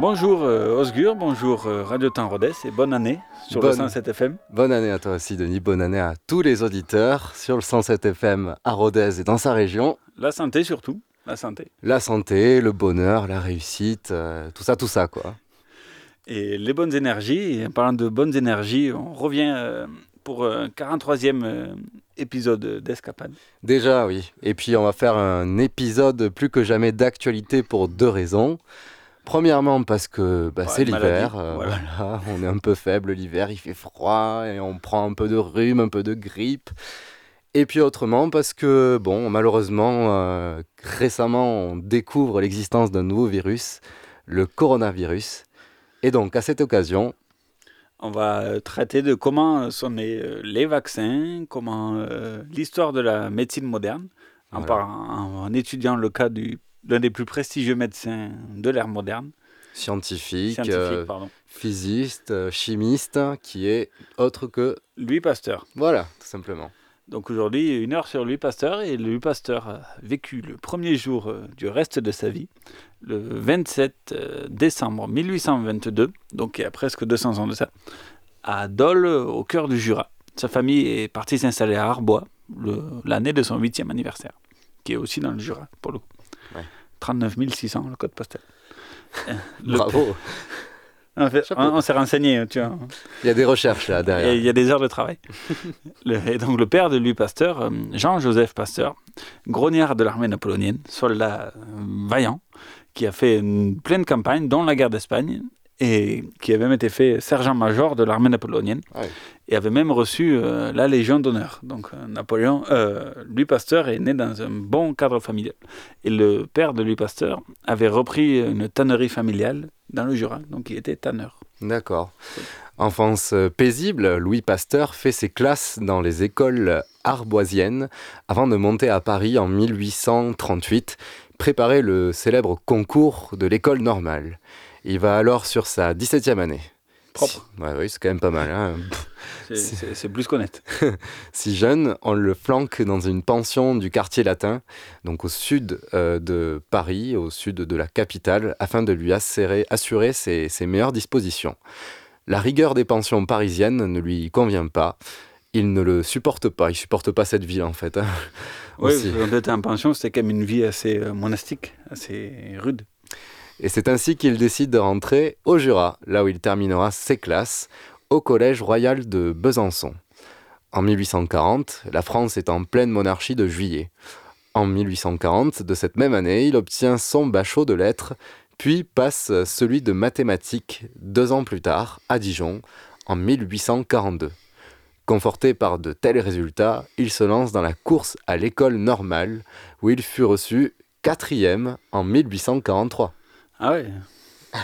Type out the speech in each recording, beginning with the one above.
Bonjour euh, Osgur, bonjour euh, Radio Temps Rodez et bonne année sur Bonne- le 107 FM. Bonne année à toi aussi, Denis. Bonne année à tous les auditeurs sur le 107 FM à Rodez et dans sa région. La santé surtout, la santé. La santé, le bonheur, la réussite, euh, tout ça, tout ça, quoi. Et les bonnes énergies, et en parlant de bonnes énergies, on revient pour un 43e euh, épisode d'Escapade. Déjà, oui. Et puis, on va faire un épisode plus que jamais d'actualité pour deux raisons. Premièrement, parce que bah, Ouais, c'est l'hiver. euh, voilà. voilà, on est un peu faible l'hiver, il fait froid et on prend un peu de rhume, un peu de grippe. Et puis autrement, parce que, bon, malheureusement, euh, récemment, on découvre l'existence d'un nouveau virus, le coronavirus. Et donc, à cette occasion, On va euh, traiter de comment sont nés les vaccins, comment euh, l'histoire de la médecine moderne, Voilà. en étudiant le cas du- d'un des plus prestigieux médecins de l'ère moderne, scientifique, scientifique, euh, physiste, euh, chimiste, qui est autre que... Louis Pasteur. Voilà, tout simplement. Donc aujourd'hui, une heure sur Louis Pasteur, et Louis Pasteur a vécu le premier jour euh, du reste de sa vie, le 27 euh, décembre 1822, donc il y a presque 200 ans de ça, à Dole, au cœur du Jura. Sa famille est partie s'installer à Arbois, l'année de son huitième anniversaire, qui est aussi dans le Jura, pour le coup. Ouais. 39 600, le code postal. Euh, le- Bravo. En fait, Chapeau. on, on s'est renseigné, tu vois. Il y a des recherches là Et derrière. il y a des heures de travail. Le- et donc le père de Louis Pasteur, euh, Jean-Joseph Pasteur, grognard de l'armée napoléonienne, soldat euh, vaillant, qui a fait une pleine campagne, dont la guerre d'Espagne, et qui avait même été fait sergent-major de l'armée napoléonienne, Ah oui. et avait même reçu euh, la Légion d'honneur. Donc euh, Napoléon, euh, Louis Pasteur est né dans un bon cadre familial. Et le père de Louis Pasteur avait repris une tannerie familiale dans le Jura, donc il était tanneur. D'accord. Enfance paisible, Louis Pasteur fait ses classes dans les écoles arboisiennes avant de monter à Paris en 1838, préparer le célèbre concours de l'école normale. Il va alors sur sa 17e année. Propre. Si- ouais, oui, c'est quand même pas mal. hein. C'est- plus qu'honnête. Si jeune, on le flanque dans une pension du quartier latin, donc au sud euh, de Paris, au sud de la capitale, afin de lui assurer, assurer ses, ses meilleures dispositions. La rigueur des pensions parisiennes ne lui convient pas. Il ne le supporte pas. Il supporte pas cette vie en fait. hein. Oui, quand on était en pension, c'était quand même une vie assez euh, monastique, assez rude. Et c'est ainsi qu'il décide de rentrer au Jura, là où il terminera ses classes, au Collège royal de Besançon. En 1840, la France est en pleine monarchie de juillet. En 1840, de cette même année, il obtient son bachot de lettres, puis passe celui de mathématiques deux ans plus tard, à Dijon, en 1842. Conforté par de tels résultats, il se lance dans la course à l'école normale, où il fut reçu quatrième en 1843. Ah ouais,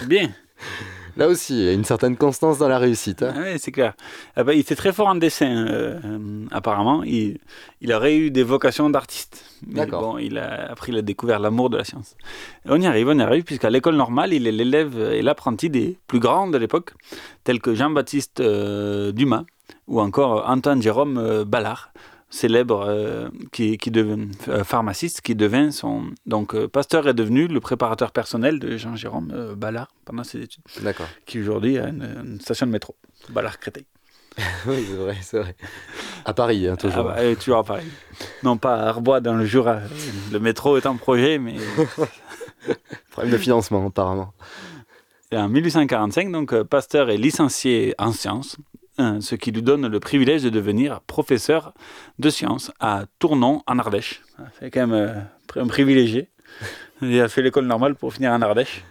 c'est bien. Là aussi, il y a une certaine constance dans la réussite. hein. Ah ouais, c'est clair. Ah bah, il était très fort en dessin, euh, euh, apparemment. Il, il aurait eu des vocations d'artiste. Mais bon, il a, après, il a découvert l'amour de la science. Et on y arrive, on y arrive, puisqu'à l'école normale, il est l'élève et l'apprenti des plus grands de l'époque, tels que Jean-Baptiste euh, Dumas ou encore Antoine Jérôme Ballard, célèbre euh, qui, qui devint euh, pharmaciste, qui devint son. Donc, euh, Pasteur est devenu le préparateur personnel de Jean-Jérôme Ballard pendant ses études, D'accord. qui aujourd'hui a une, une station de métro, Ballard-Créteil. oui, c'est vrai, c'est vrai. À Paris, hein, toujours. Ah bah, toujours à Paris. Non pas à Arbois dans le Jura. Le métro est en projet, mais Problème de financement, apparemment. Et en 1845, donc, Pasteur est licencié en sciences, ce qui lui donne le privilège de devenir professeur de sciences à Tournon, en Ardèche. C'est quand même euh, un privilégié. Il a fait l'école normale pour finir en Ardèche.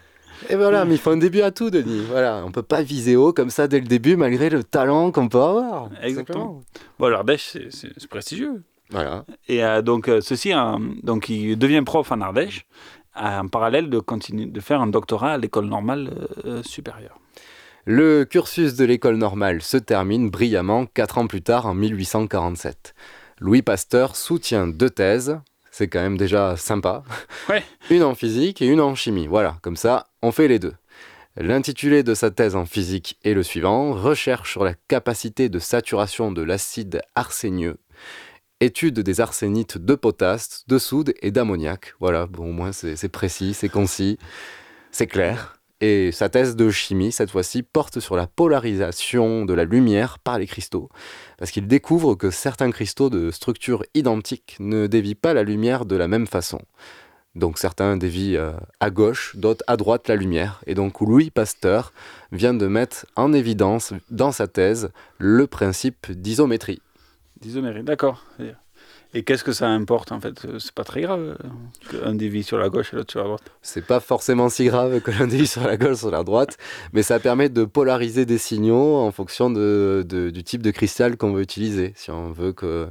Et voilà, mais il faut un début à tout, Denis. Voilà, on peut pas viser haut comme ça dès le début, malgré le talent qu'on peut avoir. Exactement. Bon, l'Ardèche, c'est prestigieux. Voilà. Et euh, donc, euh, ceci, donc, il devient prof en Ardèche, en parallèle de, continuer, de faire un doctorat à l'école normale supérieure. Le cursus de l'école normale se termine brillamment quatre ans plus tard, en 1847. Louis Pasteur soutient deux thèses, c'est quand même déjà sympa. Ouais. Une en physique et une en chimie. Voilà, comme ça, on fait les deux. L'intitulé de sa thèse en physique est le suivant Recherche sur la capacité de saturation de l'acide arsénieux. Étude des arsénites de potasse, de soude et d'ammoniac. Voilà, bon, au moins c'est précis, c'est concis, c'est clair. Et sa thèse de chimie, cette fois-ci, porte sur la polarisation de la lumière par les cristaux, parce qu'il découvre que certains cristaux de structure identique ne dévient pas la lumière de la même façon. Donc certains dévient euh, à gauche, d'autres à droite la lumière. Et donc Louis Pasteur vient de mettre en évidence dans sa thèse le principe d'isométrie. D'isométrie, d'accord. Et qu'est-ce que ça importe en fait? C'est pas très grave qu'un dévie sur la gauche et l'autre sur la droite. C'est pas forcément si grave que l'un dévie sur la gauche sur la droite, mais ça permet de polariser des signaux en fonction de, du type de cristal qu'on veut utiliser. Si on veut que.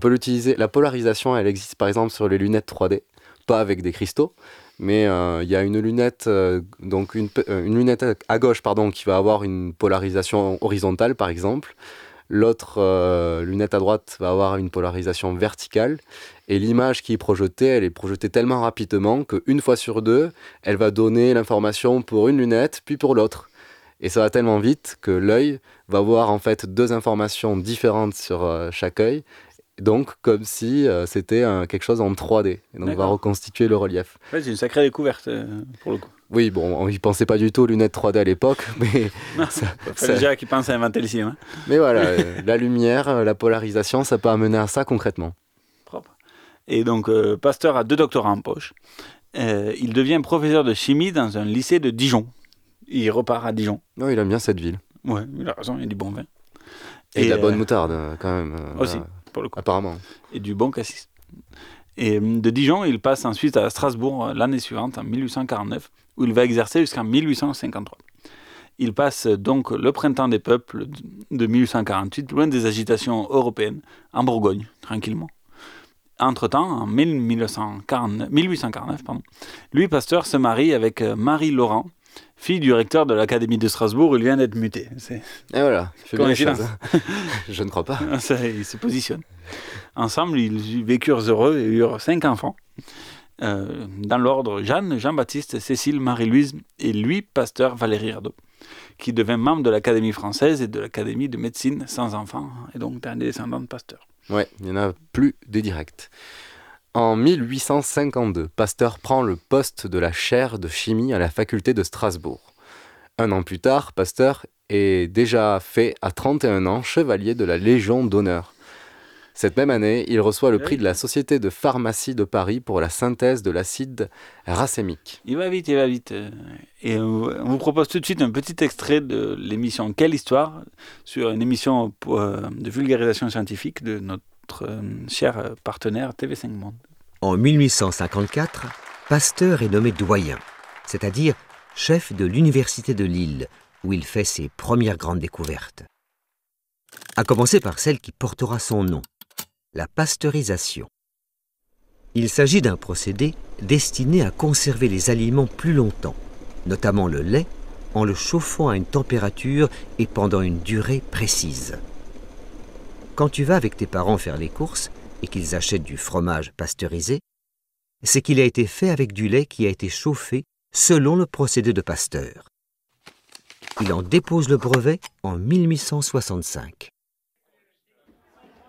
Peut l'utiliser. La polarisation, elle existe par exemple sur les lunettes 3D, pas avec des cristaux, mais euh, il y a une lunette, euh, donc une, euh, une, lunette à gauche pardon, qui va avoir une polarisation horizontale par exemple. L'autre euh, lunette à droite va avoir une polarisation verticale. Et l'image qui est projetée, elle est projetée tellement rapidement qu'une fois sur deux, elle va donner l'information pour une lunette, puis pour l'autre. Et ça va tellement vite que l'œil va voir en fait deux informations différentes sur euh, chaque œil. Donc, comme si euh, c'était quelque chose en 3D. Et donc, on va reconstituer le relief. c'est une sacrée découverte pour le coup. Oui, bon, on n'y pensait pas du tout aux lunettes 3D à l'époque, mais... ça, ça... déjà qu'ils pensent à inventer le cinéma. Mais voilà, euh, la lumière, euh, la polarisation, ça peut amener à ça concrètement. Propre. Et donc, euh, Pasteur a deux doctorats en poche. il devient professeur de chimie dans un lycée de Dijon. Il repart à Dijon. Oh, il aime bien cette ville. Ouais, il a raison, il y a du bon vin. Et, de la bonne moutarde, quand même. Aussi, pour le coup. Apparemment. Et du bon cassis. Et de Dijon, il passe ensuite à Strasbourg l'année suivante, en 1849, où il va exercer jusqu'en 1853. Il passe donc le printemps des peuples de 1848, loin des agitations européennes, en Bourgogne, tranquillement. Entre-temps, en 1849, 1849 pardon, Louis Pasteur se marie avec euh, Marie Laurent, fille du recteur de l'Académie de Strasbourg, il vient d'être muté. Et voilà, il fait bien Je ne crois pas. il se positionne. Ensemble, ils vécurent heureux et eurent cinq enfants. Euh, dans l'ordre Jeanne, Jean-Baptiste, Cécile, Marie-Louise et Louis Pasteur Valérie Ardot, qui devint membre de l'Académie française et de l'Académie de médecine sans enfants, et donc un descendant de Pasteur. Ouais, il n'y en a plus des directs. En 1852, Pasteur prend le poste de la chaire de chimie à la faculté de Strasbourg. Un an plus tard, Pasteur est déjà fait à 31 ans chevalier de la Légion d'honneur. Cette même année, il reçoit le prix de la Société de pharmacie de Paris pour la synthèse de l'acide racémique. Il va vite, il va vite. Et on vous propose tout de suite un petit extrait de l'émission Quelle histoire sur une émission euh, de vulgarisation scientifique de notre euh, cher partenaire TV5 Monde. En 1854, Pasteur est nommé doyen, c'est-à-dire chef de l'Université de Lille, où il fait ses premières grandes découvertes. À commencer par celle qui portera son nom, la pasteurisation. Il s'agit d'un procédé destiné à conserver les aliments plus longtemps, notamment le lait, en le chauffant à une température et pendant une durée précise. Quand tu vas avec tes parents faire les courses et qu'ils achètent du fromage pasteurisé, c'est qu'il a été fait avec du lait qui a été chauffé selon le procédé de Pasteur. Il en dépose le brevet en 1865.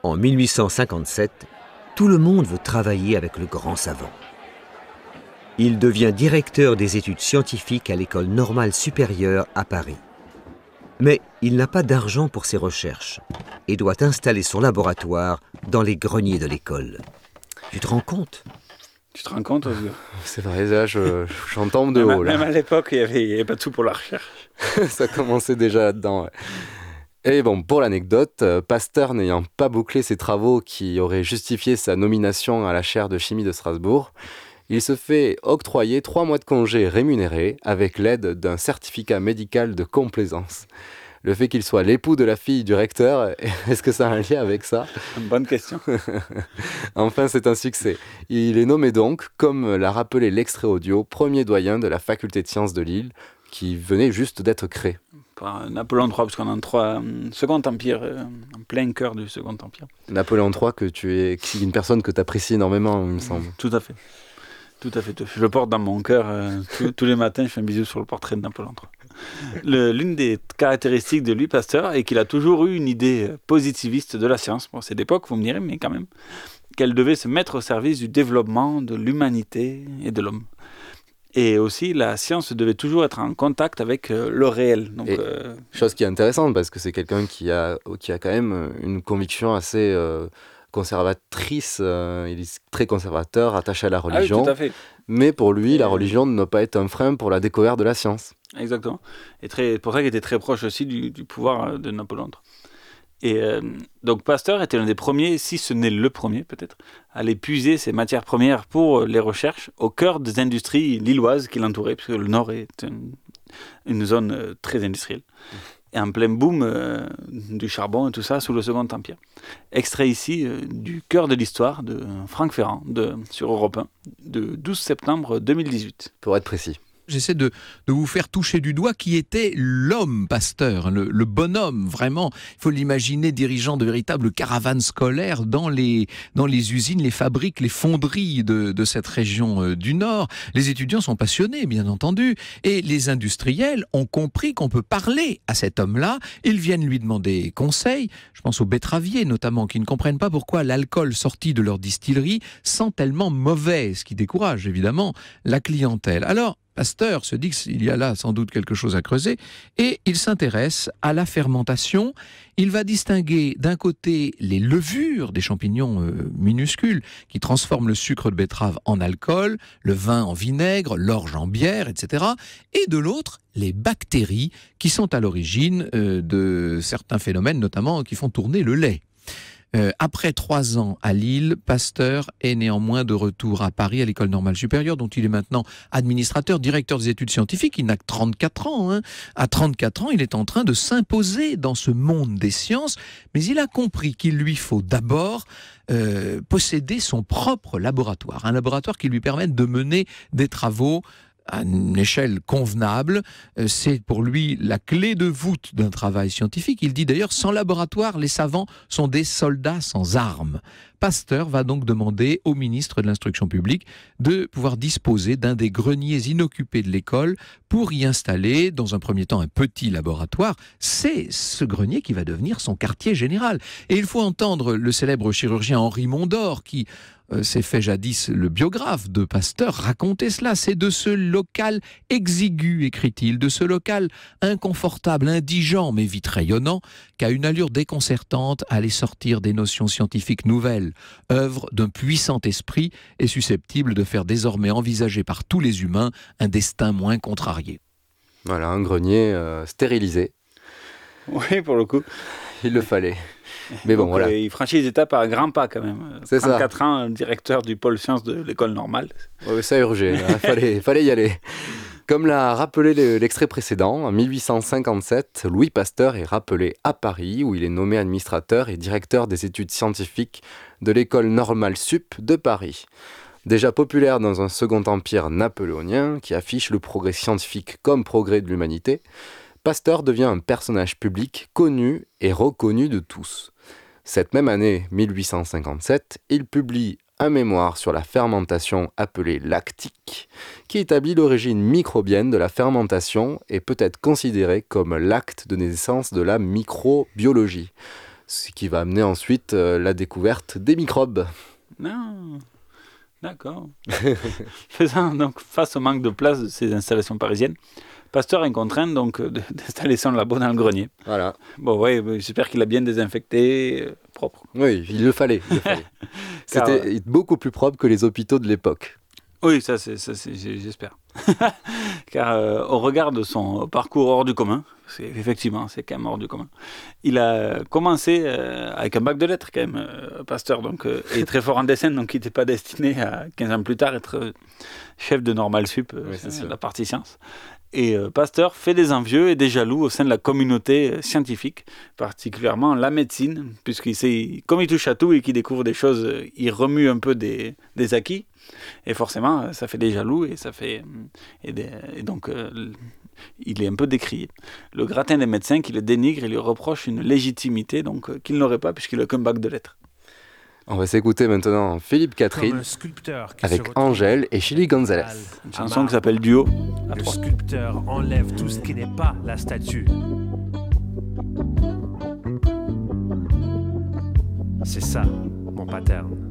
En 1857, tout le monde veut travailler avec le grand savant. Il devient directeur des études scientifiques à l'école normale supérieure à Paris. Mais il n'a pas d'argent pour ses recherches et doit installer son laboratoire dans les greniers de l'école. Tu te rends compte? Tu te rends compte C'est vrai, là, je- j'entends de haut. Là. même à l'époque, il n'y avait, avait pas de tout pour la recherche. ça commençait déjà là-dedans. ouais. Et bon, pour l'anecdote, euh, Pasteur n'ayant pas bouclé ses travaux qui auraient justifié sa nomination à la chaire de chimie de Strasbourg, il se fait octroyer trois mois de congé rémunérés avec l'aide d'un certificat médical de complaisance. Le fait qu'il soit l'époux de la fille du recteur, est-ce que ça a un lien avec ça? Bonne question. Enfin, c'est un succès. Il est nommé donc, comme l'a rappelé l'extrait audio, premier doyen de la faculté de sciences de Lille, qui venait juste d'être créé. Par Napoléon III, parce qu'on est en trois, hum, Second Empire, euh, en plein cœur du Second Empire. Napoléon III, que tu es qui est une personne que tu apprécies énormément, il me semble. Tout à fait. Tout à fait. Je le porte dans mon cœur. euh, tous- tous les matins, je fais un bisou sur le portrait de Napoléon III. L'une des caractéristiques de Louis Pasteur est qu'il a toujours eu une idée euh, positiviste de la science. Bon, c'est d'époque, vous me direz, mais quand même. Qu'elle devait se mettre au service du développement de l'humanité et de l'homme. Et aussi, la science devait toujours être en contact avec euh, le réel. Donc, euh, Chose qui est intéressante parce que c'est quelqu'un qui a, qui a quand même une conviction assez conservatrice. euh, il est très conservateur, attaché à la ah oui, religion. tout à fait. mais pour lui, la religion ne doit pas être un frein pour la découverte de la science. Exactement. Et très, pour ça qu'il était très proche aussi du, du pouvoir euh, de Napoléon III. Et euh, donc Pasteur était l'un des premiers, si ce n'est le premier peut-être, à aller puiser ses matières premières pour les recherches au cœur des industries lilloises qui l'entouraient, puisque le Nord est une, une zone très industrielle. Et en plein boom euh, du charbon et tout ça sous le Second Empire. Extrait ici euh, du cœur de l'histoire de Franck Ferrand de, sur Europe 1 de 12 septembre 2018. Pour être précis. J'essaie de, vous faire toucher du doigt qui était l'homme pasteur, le, bonhomme, vraiment. Il faut l'imaginer dirigeant de véritables caravanes scolaires dans les, usines, les fabriques, les fonderies de, de cette région euh, du Nord. Les étudiants sont passionnés, bien entendu, et les industriels ont compris qu'on peut parler à cet homme-là. Ils viennent lui demander conseil. Je pense aux betteraviers, notamment, qui ne comprennent pas pourquoi l'alcool sorti de leur distillerie sent tellement mauvais, ce qui décourage évidemment la clientèle. Alors, Pasteur se dit qu'il y a là sans doute quelque chose à creuser et il s'intéresse à la fermentation. Il va distinguer d'un côté les levures des champignons euh, minuscules qui transforment le sucre de betterave en alcool, le vin en vinaigre, l'orge en bière, etc. Et de l'autre, les bactéries qui sont à l'origine euh, de certains phénomènes, notamment qui font tourner le lait. Euh, après trois ans à Lille, Pasteur est néanmoins de retour à Paris à l'école normale supérieure, dont il est maintenant administrateur, directeur des études scientifiques. Il n'a que 34 ans. hein. À 34 ans, il est en train de s'imposer dans ce monde des sciences, mais il a compris qu'il lui faut d'abord euh, posséder son propre laboratoire, un laboratoire qui lui permette de mener des travaux à une échelle convenable. Euh, C'est pour lui la clé de voûte d'un travail scientifique. Il dit d'ailleurs, sans laboratoire, les savants sont des soldats sans armes. Pasteur va donc demander au ministre de l'Instruction publique de pouvoir disposer d'un des greniers inoccupés de l'école pour y installer, dans un premier temps, un petit laboratoire. C'est ce grenier qui va devenir son quartier général. Et il faut entendre le célèbre chirurgien Henri Mondor qui s'est fait jadis le biographe de Pasteur raconter cela. C'est de ce local exigu, écrit-il, de ce local inconfortable, indigent, mais vite rayonnant, qu'à une allure déconcertante allait sortir des notions scientifiques nouvelles, œuvre d'un puissant esprit et susceptible de faire désormais envisager par tous les humains un destin moins contrarié. Voilà, un grenier euh, stérilisé. Oui, pour le coup. Il le fallait. Mais bon, Donc, voilà. euh, il franchit les étapes à grands pas quand même. C'est ça. 34 ans, directeur du pôle sciences de l'école normale. Ouais, ça urgeait, il fallait, fallait y aller. Comme l'a rappelé le- l'extrait précédent, en 1857, Louis Pasteur est rappelé à Paris où il est nommé administrateur et directeur des études scientifiques de l'école normale sup de Paris. Déjà populaire dans un second empire napoléonien qui affiche le progrès scientifique comme progrès de l'humanité, Pasteur devient un personnage public connu et reconnu de tous. Cette même année, 1857, il publie un mémoire sur la fermentation appelé lactique, qui établit l'origine microbienne de la fermentation et peut être considéré comme l'acte de naissance de la microbiologie, ce qui va amener ensuite euh, la découverte des microbes. D'accord. Faisant donc face au manque de place de ces installations parisiennes, Pasteur est contraint donc d'installer son labo dans le grenier. Voilà. Bon, ouais, j'espère qu'il a bien désinfecté, euh, propre. Oui, il le fallait. il le fallait. C'était beaucoup plus propre que les hôpitaux de l'époque. Oui, ça, c'est, ça, c'est, j'espère. Car euh, au regard de son parcours hors du commun, c'est effectivement, c'est quand même hors du commun. Il a commencé euh, avec un bac de lettres quand même, euh, Pasteur, donc euh, et très fort en dessin, donc il n'était pas destiné à 15 ans plus tard être chef de normal sup, Oui, c'est la partie science. Et Pasteur fait des envieux et des jaloux au sein de la communauté scientifique, particulièrement la médecine, puisqu'il sait, comme il touche à tout et qu'il découvre des choses, il remue un peu des, des acquis. Et forcément, euh, ça fait des jaloux et ça fait. euh, Et, des- et donc, euh, il est un peu décrié. Le gratin des médecins qui le dénigre et lui reproche une légitimité donc qu'il n'aurait pas puisqu'il n'a qu'un bac de lettres. On va s'écouter maintenant Philippe Catherine avec Angèle et Chili Gonzalez. Une chanson qui s'appelle Duo. à Le sculpteur enlève tout ce qui n'est pas la statue. C'est ça, mon pattern.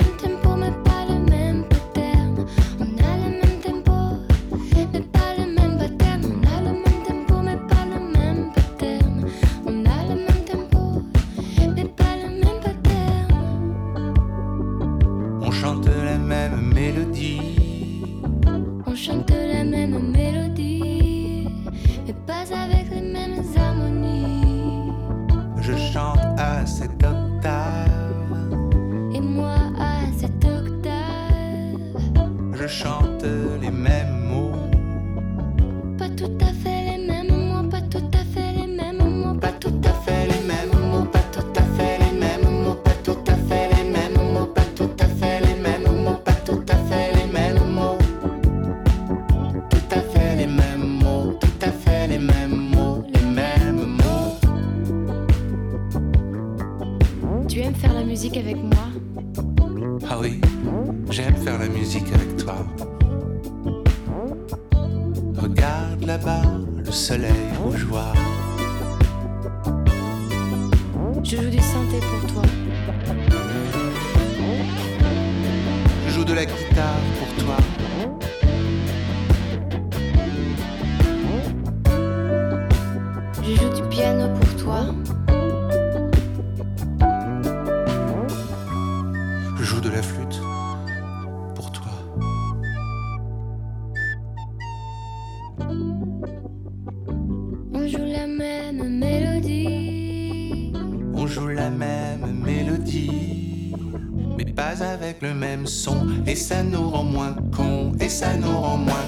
Et ça nous rend moins cons, et ça nous rend moins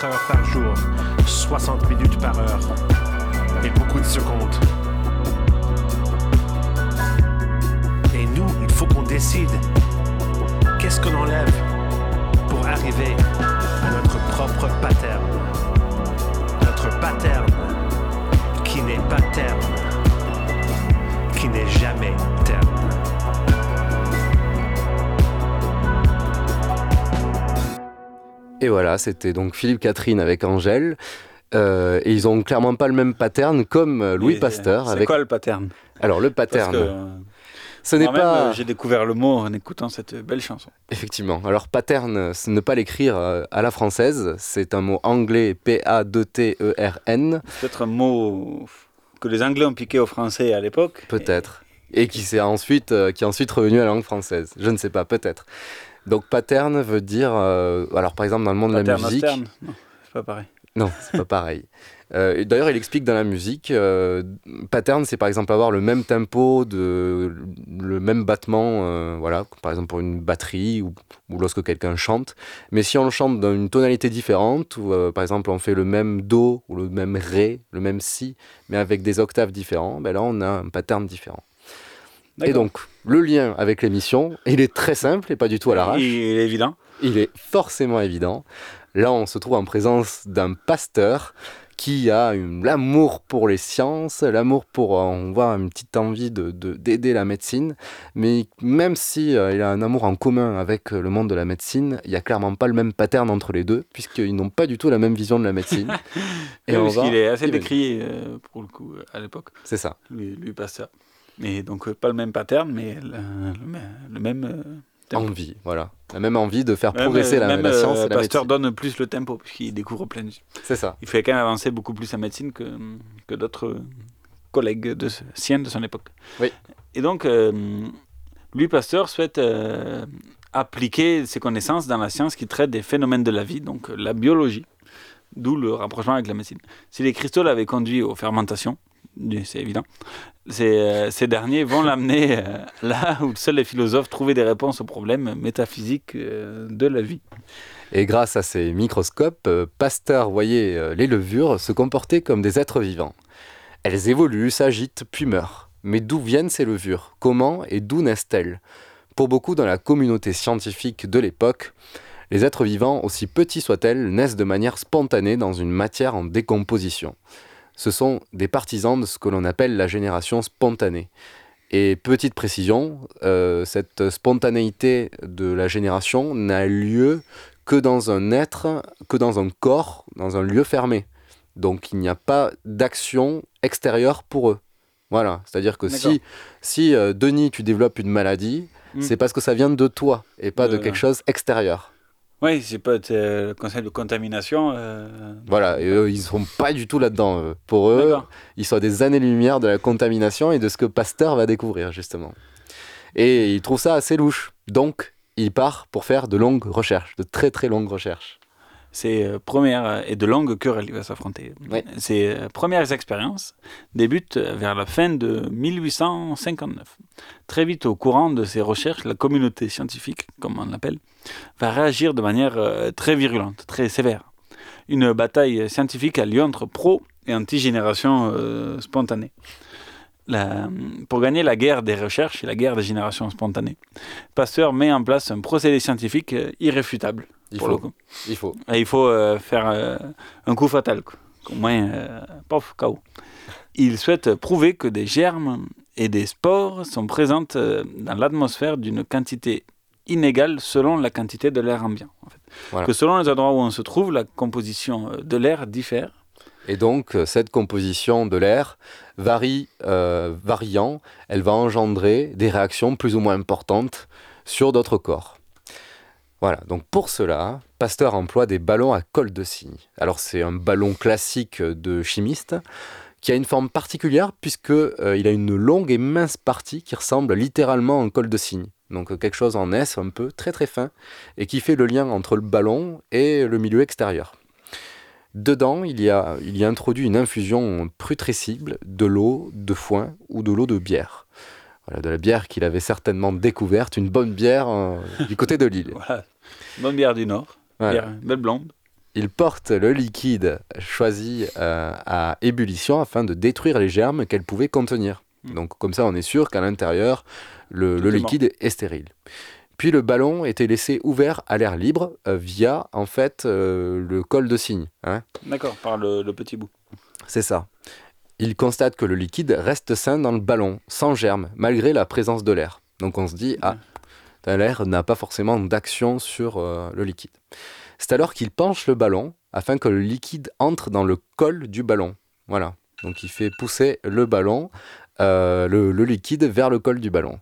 24 heures par jour, 60 minutes par heure et beaucoup de secondes. Et nous, il faut qu'on décide qu'est-ce qu'on enlève pour arriver à notre propre pattern. Notre pattern qui n'est pas terme qui n'est jamais terme. Et voilà, c'était donc Philippe Catherine avec Angèle. Euh, et ils ont clairement pas le même pattern comme euh, Louis Et, Pasteur. C'est avec... quoi le pattern? Alors le pattern, Parce que, euh, ce n'est pas euh, J'ai découvert le mot en écoutant cette belle chanson. effectivement. Alors pattern, c'est ne pas l'écrire à la française. C'est un mot anglais P A 2 T E R N. Peut-être un mot que les Anglais ont piqué aux Français à l'époque. Peut-être. Et qui, s'est ensuite, qui est ensuite revenu à la langue française. Je ne sais pas, peut-être. Donc pattern veut dire, euh, alors par exemple dans le monde de la musique, Non, c'est pas pareil. non, c'est pas pareil. Euh, D'ailleurs, il explique dans la musique, euh, pattern, c'est par exemple avoir le même tempo, de, le même battement, euh, voilà, par exemple pour une batterie ou, ou lorsque quelqu'un chante. Mais si on le chante dans une tonalité différente, ou par exemple on fait le même do ou le même ré, le même si, mais avec des octaves différents, ben là on a un pattern différent. Et donc, le lien avec l'émission, il est très simple et pas du tout à l'arrache. Il est évident. Il est forcément évident. Là, on se trouve en présence d'un pasteur qui a l'amour pour les sciences, l'amour pour, euh, on voit une petite envie de de- d'aider la médecine, mais même si euh, il a un amour en commun avec euh, le monde de la médecine, il y a clairement pas le même pattern entre les deux, puisqu'ils n'ont pas du tout la même vision de la médecine. Et on parce va qu'il est assez décrié euh, pour le coup à l'époque. C'est ça. Lui, lui Pasteur. Et donc euh, pas le même pattern, mais le, le même- euh, tempo. Envie, voilà. La même envie de faire progresser la, même, la science euh, et la Pasteur médecine. donne plus le tempo puisqu'il découvre plein de. C'est ça. Il fait quand même avancer beaucoup plus la médecine que, que d'autres euh, collègues de, siens de son époque. Oui. Et donc, euh, lui, Pasteur, souhaite euh, appliquer ses connaissances dans la science qui traite des phénomènes de la vie, donc la biologie, d'où le rapprochement avec la médecine. Si les cristaux l'avaient conduit aux fermentations, c'est évident, ces, euh, ces derniers vont l'amener euh, là où seuls les philosophes trouvaient des réponses aux problèmes métaphysiques euh, de la vie. Et grâce à ces microscopes, Pasteur voyait les levures se comporter comme des êtres vivants. Elles évoluent, s'agitent, puis meurent. Mais d'où viennent ces levures? Comment et d'où naissent-elles? Pour beaucoup dans la communauté scientifique de l'époque, les êtres vivants, aussi petits soient-elles, naissent de manière spontanée dans une matière en décomposition. Ce sont des partisans de ce que l'on appelle la génération spontanée. Et petite précision, euh, cette spontanéité de la génération n'a lieu que dans un être, que dans un corps, dans un lieu fermé. Donc il n'y a pas d'action extérieure pour eux. Voilà, c'est-à-dire que si, si euh, Denis, tu développes une maladie, Mm. c'est parce que ça vient de toi et pas de De- quelque chose extérieur. Oui, c'est pas euh, le concept de contamination. euh, Voilà, et eux, ils sont pas du tout là-dedans. eux. Pour eux, ils sont à des années-lumière de la contamination et de ce que Pasteur va découvrir, justement. Et il trouve ça assez louche. Donc, il part pour faire de longues recherches, de très très longues recherches. Ces euh, premières euh, et de longues querelles, il va s'affronter. Oui. Ces euh, premières expériences débutent vers la fin de 1859. Très vite au courant de ces recherches, la communauté scientifique, comme on l'appelle, va réagir de manière très virulente, très sévère. Une bataille scientifique a lieu entre pro et anti-génération euh, spontanée. La- pour gagner la guerre des recherches et la guerre des générations spontanées, Pasteur met en place un procédé scientifique euh, irréfutable. Il pour faut. le coup. Il faut. Et il faut euh, faire euh, un coup fatal. quoi. Au moins, euh, pof, KO. Il souhaite prouver que des germes et des spores sont présentes dans l'atmosphère d'une quantité inégale selon la quantité de l'air ambiant. en fait. Voilà. Que selon les endroits où on se trouve, la composition de l'air diffère. Et donc, euh, cette composition de l'air varie, euh, variant, elle va engendrer des réactions plus ou moins importantes sur d'autres corps. Voilà, donc pour cela, Pasteur emploie des ballons à colle de cygne. Alors c'est un ballon classique de chimiste qui a une forme particulière puisque euh, a une longue et mince partie qui ressemble littéralement à un col de cygne. Donc quelque chose en S un peu très très fin et qui fait le lien entre le ballon et le milieu extérieur. Dedans, il y a, il y a introduit une infusion putrescible de l'eau de foin ou de l'eau de bière. Voilà, de la bière qu'il avait certainement découverte, une bonne bière euh, du côté de l'île. Voilà. Bonne bière du Nord. Voilà. Bière, belle blonde. Il porte le liquide choisi euh, à ébullition afin de détruire les germes qu'elle pouvait contenir. Donc comme ça, on est sûr qu'à l'intérieur, le, liquide est stérile. Puis le ballon était laissé ouvert à l'air libre euh, via en fait euh, le col de cygne. hein. D'accord, par le, le petit bout. C'est ça. Il constate que le liquide reste sain dans le ballon, sans germe, malgré la présence de l'air. Donc on se dit, ah, l'air n'a pas forcément d'action sur euh, le liquide. C'est alors qu'il penche le ballon afin que le liquide entre dans le col du ballon. Voilà. Donc il fait pousser le ballon, euh, le, le liquide vers le col du ballon,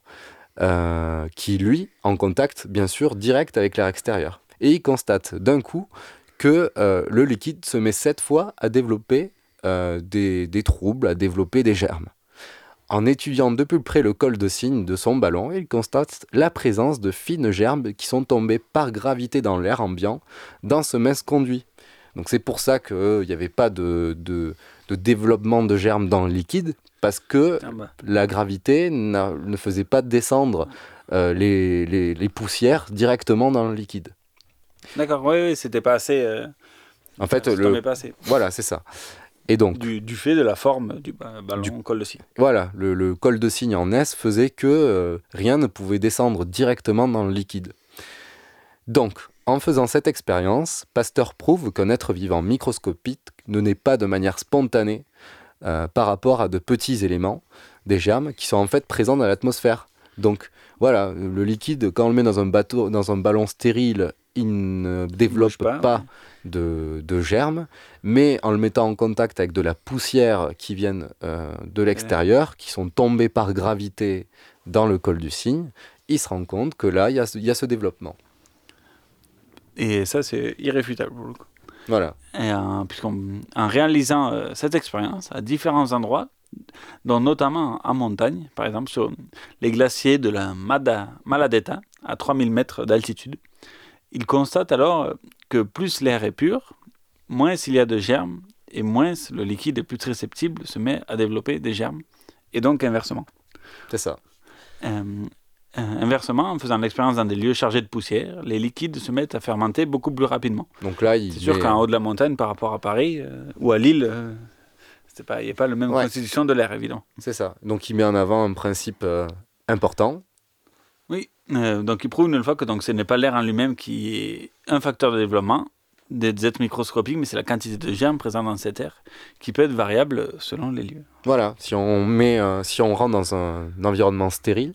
euh, qui lui, en contact bien sûr direct avec l'air extérieur. Et il constate d'un coup que euh, le liquide se met cette fois à développer euh, des, troubles, à développer des germes. En étudiant de plus près le col de cygne de son ballon, il constate la présence de fines gerbes qui sont tombées par gravité dans l'air ambiant dans ce mince conduit. Donc c'est pour ça qu'il n'y avait pas de- de développement de germes dans le liquide, parce que Ah bah. la gravité ne faisait pas descendre euh, les, les- les poussières directement dans le liquide. D'accord, oui, oui, c'était pas assez. euh, En fait, le... tombait pas assez. voilà, c'est ça. Et donc, Du, du fait de la forme du ba- ballon col de cygne. Voilà, le, le col de cygne en S faisait que euh, rien ne pouvait descendre directement dans le liquide. Donc, en faisant cette expérience, Pasteur prouve qu'un être vivant microscopique ne naît pas de manière spontanée euh, par rapport à de petits éléments, des germes, qui sont en fait présents dans l'atmosphère. Donc, voilà, le liquide, quand on le met dans un, bateau, dans un ballon stérile, il ne développe pas, pas, de, de germes, mais en le mettant en contact avec de la poussière qui viennent euh, de l'extérieur, qui sont tombées par gravité dans le col du cygne, il se rend compte que là, il y a, y a ce développement. Et ça, c'est irréfutable pour le coup. Voilà. Et en, puisqu'en en réalisant euh, cette expérience à différents endroits, dont notamment en montagne, par exemple sur les glaciers de la Mada- Maladetta, à 3000 mètres d'altitude, il constate alors euh, que plus l'air est pur, moins il y a de germes, et moins le liquide est plus susceptible se met à développer des germes, et donc inversement. C'est ça. Euh, euh, inversement, en faisant l'expérience dans des lieux chargés de poussière, les liquides se mettent à fermenter beaucoup plus rapidement. Donc là, il C'est sûr met- qu'en haut de la montagne, par rapport à Paris euh, ou à Lille, euh, c'était pas, il n'y a pas la même Ouais. constitution de l'air, évident. C'est ça. Donc il met en avant un principe euh, important. Oui, euh, donc il prouve une fois que donc, ce n'est pas l'air en lui-même qui est un facteur de développement des êtres microscopiques, mais c'est la quantité de germes présents dans cet air qui peut être variable selon les lieux. Voilà, si on, met, euh, si on rentre dans un, environnement stérile,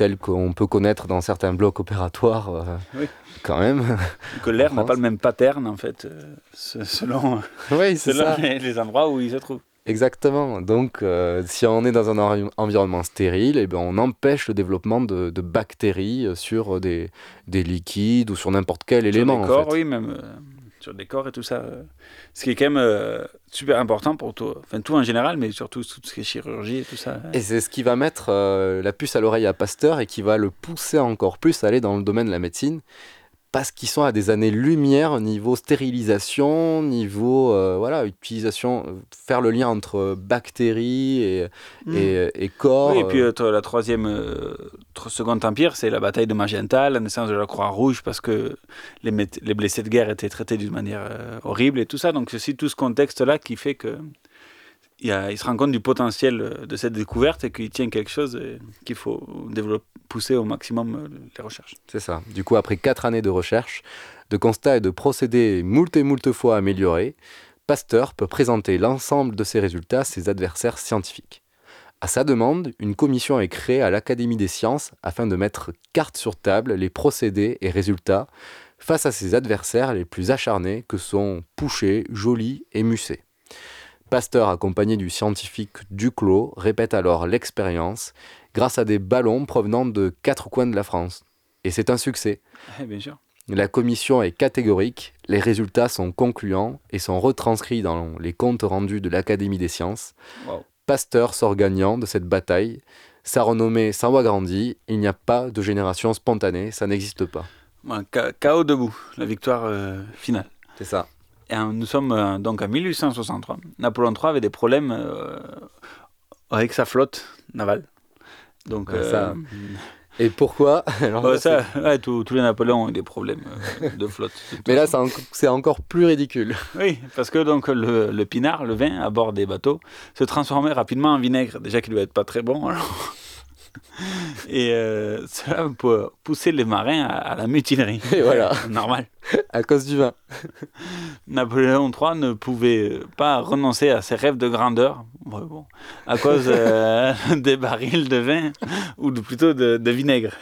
tel qu'on peut connaître dans certains blocs opératoires, euh, Oui. quand même. Que l'air n'a pas le même pattern, en fait, euh, se- selon, Oui, les, les endroits où il se trouve. Exactement. Donc, euh, si on est dans un envi- environnement stérile, eh ben, on empêche le développement de, de bactéries sur des, des liquides ou sur n'importe quel Sur élément. des en corps, fait. oui, même sur des corps et tout ça. euh, ce qui est quand même euh, super important pour tout, enfin tout en général, mais surtout tout ce qui est chirurgie et tout ça. Et c'est ce qui va mettre euh, la puce à l'oreille à Pasteur et qui va le pousser encore plus à aller dans le domaine de la médecine. Parce qu'ils sont à des années-lumière niveau stérilisation, niveau euh, voilà, utilisation, euh, faire le lien entre bactéries et, Mm. et, et corps. Oui, et puis euh, euh, la troisième, euh, tr- second empire, c'est la bataille de Magenta, la naissance de la Croix-Rouge, parce que les, les blessés de guerre étaient traités d'une manière euh, horrible et tout ça. Donc c'est aussi tout ce contexte-là qui fait que il, se rend compte du potentiel euh, de cette découverte et qu'il tient quelque chose et qu'il faut développer, pousser au maximum euh, les recherches. C'est ça. Du coup, après quatre années de recherche, de constats et de procédés moult et moult fois améliorés, Pasteur peut présenter l'ensemble de ses résultats à ses adversaires scientifiques. À sa demande, une commission est créée à l'Académie des sciences afin de mettre carte sur table les procédés et résultats face à ses adversaires les plus acharnés que sont Pouchet, Joly et Musset. Pasteur, accompagné du scientifique Duclos, répète alors l'expérience grâce à des ballons provenant de quatre coins de la France. Et c'est un succès. Eh, bien sûr. La commission est catégorique, les résultats sont concluants et sont retranscrits dans les comptes rendus de l'Académie des sciences. Wow. Pasteur sort gagnant de cette bataille. Sa renommée s'en va grandi. Il n'y a pas de génération spontanée, ça n'existe pas. KO debout, la victoire euh, finale. C'est ça. Nous sommes euh, donc en 1863. Napoléon III avait des problèmes euh, avec sa flotte navale. Donc, Ouais, euh, ça- Et pourquoi Alors ouais, là, ça, ouais, tous tous les Napoléons ont eu des problèmes de flotte. Mais là, c'est en- c'est encore plus ridicule. Oui, parce que donc le, le pinard, le vin à bord des bateaux, se transformait rapidement en vinaigre, déjà qu'il ne devait être pas très bon. alors. Et euh, cela peut pousser les marins à, à la mutinerie. Et voilà. Normal. À cause du vin. Napoléon III ne pouvait pas renoncer à ses rêves de grandeur, bon, à cause euh, des barils de vin, ou de- plutôt de, de vinaigre.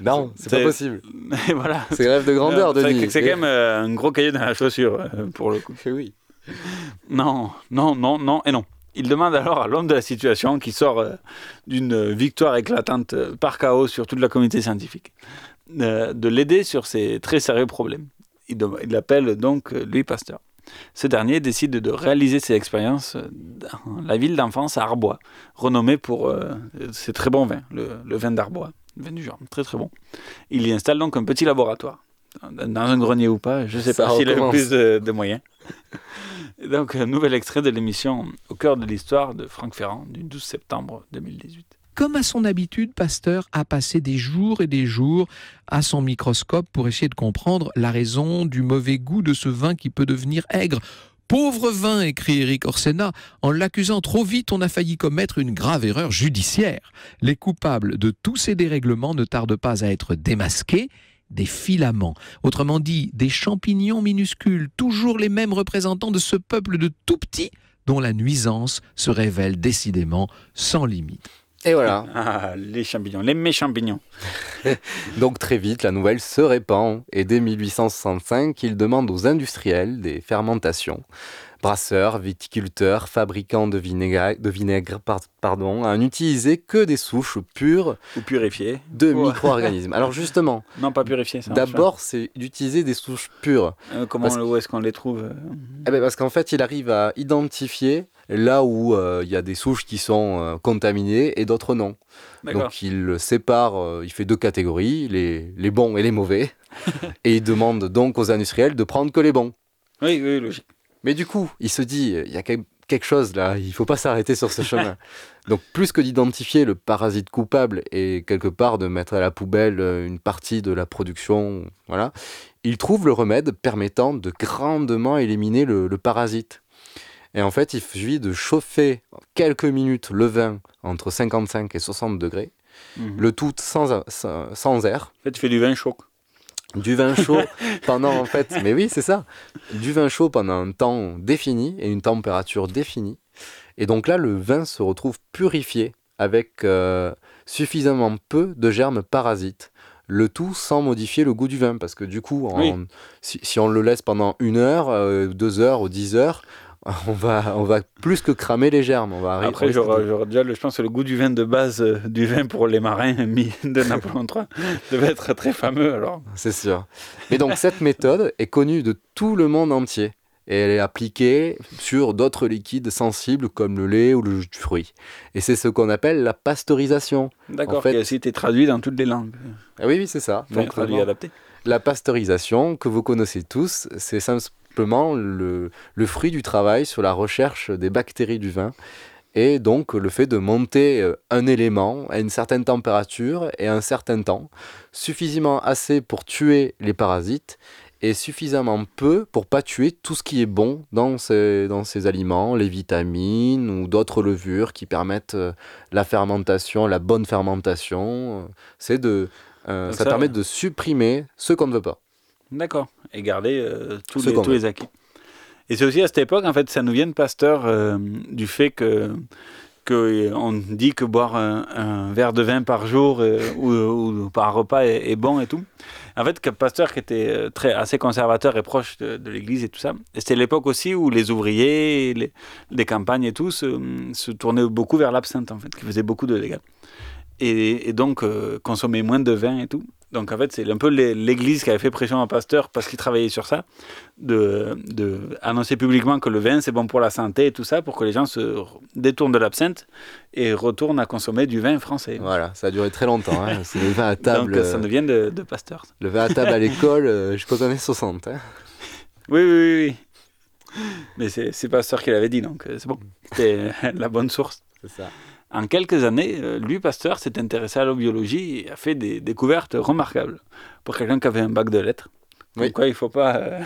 Non, c'est pas possible. Et voilà. C'est rêve de grandeur, Denis. C'est quand même euh, un gros cahier dans la chaussure, pour le coup. Oui. Non, non, non, non et non. Il demande alors à l'homme de la situation, qui sort euh, d'une victoire éclatante euh, par chaos sur toute la communauté scientifique, euh, de l'aider sur ses très sérieux problèmes. Il, il l'appelle donc Louis Pasteur. ce dernier décide de réaliser ses expériences dans la ville d'enfance à Arbois, renommée pour euh, ses très bons vins, le, le vin d'Arbois, le vin du genre, très très bon. Il y installe donc un petit laboratoire, dans un grenier ou pas, je ne sais Ça pas s'il a plus de, de moyens. Donc, un nouvel extrait de l'émission Au cœur de l'histoire de Franck Ferrand du 12 septembre 2018. Comme à son habitude, Pasteur a passé des jours et des jours à son microscope pour essayer de comprendre la raison du mauvais goût de ce vin qui peut devenir aigre. Pauvre vin, écrit Éric Orsena, en l'accusant trop vite, on a failli commettre une grave erreur judiciaire. Les coupables de tous ces dérèglements ne tardent pas à être démasqués des filaments, autrement dit des champignons minuscules, toujours les mêmes représentants de ce peuple de tout petits dont la nuisance se révèle décidément sans limite. Et voilà. Ah, les champignons, les méchants champignons. Donc très vite, la nouvelle se répand et dès 1865, il demande aux industriels des fermentations, brasseurs, viticulteurs, fabricants de vinaigre, de vinaigre par- pardon, à n'utiliser que des souches pures Ou purifiés. de Ouais. micro-organismes. Alors justement, Non, pas marche d'abord, c'est d'utiliser des souches pures. Euh, comment, où est-ce qu'on les trouve euh Eh ben, parce qu'en fait, il arrive à identifier là où euh, il y a des souches qui sont euh, contaminées et d'autres non. Donc il sépare, euh, il fait deux catégories, les, les bons et les mauvais. et il demande donc aux industriels de prendre que les bons. Oui, oui, logique. Mais du coup, il se dit, il y a quel- quelque chose là, il faut pas s'arrêter sur ce chemin. Donc plus que d'identifier le parasite coupable et quelque part de mettre à la poubelle euh, une partie de la production, voilà, il trouve le remède permettant de grandement éliminer le, le parasite. Et en fait, il suffit de chauffer quelques minutes le vin entre 55 et 60 degrés, Mhm. le tout sans, sans, sans air, En fait, tu fais du vin chaud. Du vin chaud pendant en fait, mais oui, c'est ça, du vin chaud pendant un temps défini et une température définie. Et donc là, le vin se retrouve purifié avec euh, suffisamment peu de germes parasites. Le tout sans modifier le goût du vin, parce que du coup, en- Oui. si, si on le laisse pendant une heure, euh, deux heures ou dix heures, on va, on va plus que cramer les germes. On va Après, j'aurais déjà, je pense, que le goût du vin de base euh, du vin pour les marins de Napoléon III devait être très fameux. Alors, C'est sûr. Mais donc cette méthode est connue de tout le monde entier et elle est appliquée sur d'autres liquides sensibles comme le lait ou le jus de fruits. Et c'est ce qu'on appelle la pasteurisation. d'accord, En fait- qui a aussi été traduit dans toutes les langues. Ah oui, oui, c'est ça. Enfin, Donc, traduit, adapté. la pasteurisation que vous connaissez tous, c'est simplement le, le fruit du travail sur la recherche des bactéries du vin et donc le fait de monter euh, un élément à une certaine température et à un certain temps, suffisamment assez pour tuer les parasites et suffisamment peu pour pas tuer tout ce qui est bon dans ces, dans ces aliments, les vitamines ou d'autres levures qui permettent euh, la fermentation, la bonne fermentation. euh, C'est de, euh, ça, ça, permet de supprimer ce qu'on ne veut pas. D'accord. Et garder euh, tous, les, qu'on tous les acquis. Et c'est aussi à cette époque, en fait, ça nous vient de Pasteur euh, du fait que, que euh, dit que boire un, un verre de vin par jour euh, ou, ou par repas est, est bon et tout. En fait, que Pasteur qui était très, assez conservateur et proche de, de l'Église et tout ça, c'était l'époque aussi où les ouvriers, les, les campagnes et tout se, se tournaient beaucoup vers l'absinthe, en fait, qui faisait beaucoup de dégâts. Et, et donc euh, consommer moins de vin et tout. Donc en fait, c'est un peu l'é- l'Église qui avait fait pression à Pasteur parce qu'il travaillait sur ça, de, de annoncer publiquement que le vin c'est bon pour la santé et tout ça, pour que les gens se détournent de l'absinthe et retournent à consommer du vin français. Voilà, ça a duré très longtemps. hein. C'est le vin à table. Donc euh, ça euh, nous vient de, de Pasteur. Le vin à table à l'école euh, jusqu'aux années 60. hein. Oui, oui, oui. oui. Mais c'est c'est Pasteur qui l'avait dit, donc euh, c'est bon. C'était la bonne source. C'est ça. En quelques années, euh, lui, Pasteur, s'est intéressé à la biologie et a fait des découvertes remarquables pour quelqu'un qui avait un bac de lettres. Oui. quoi, il ne faut pas, euh,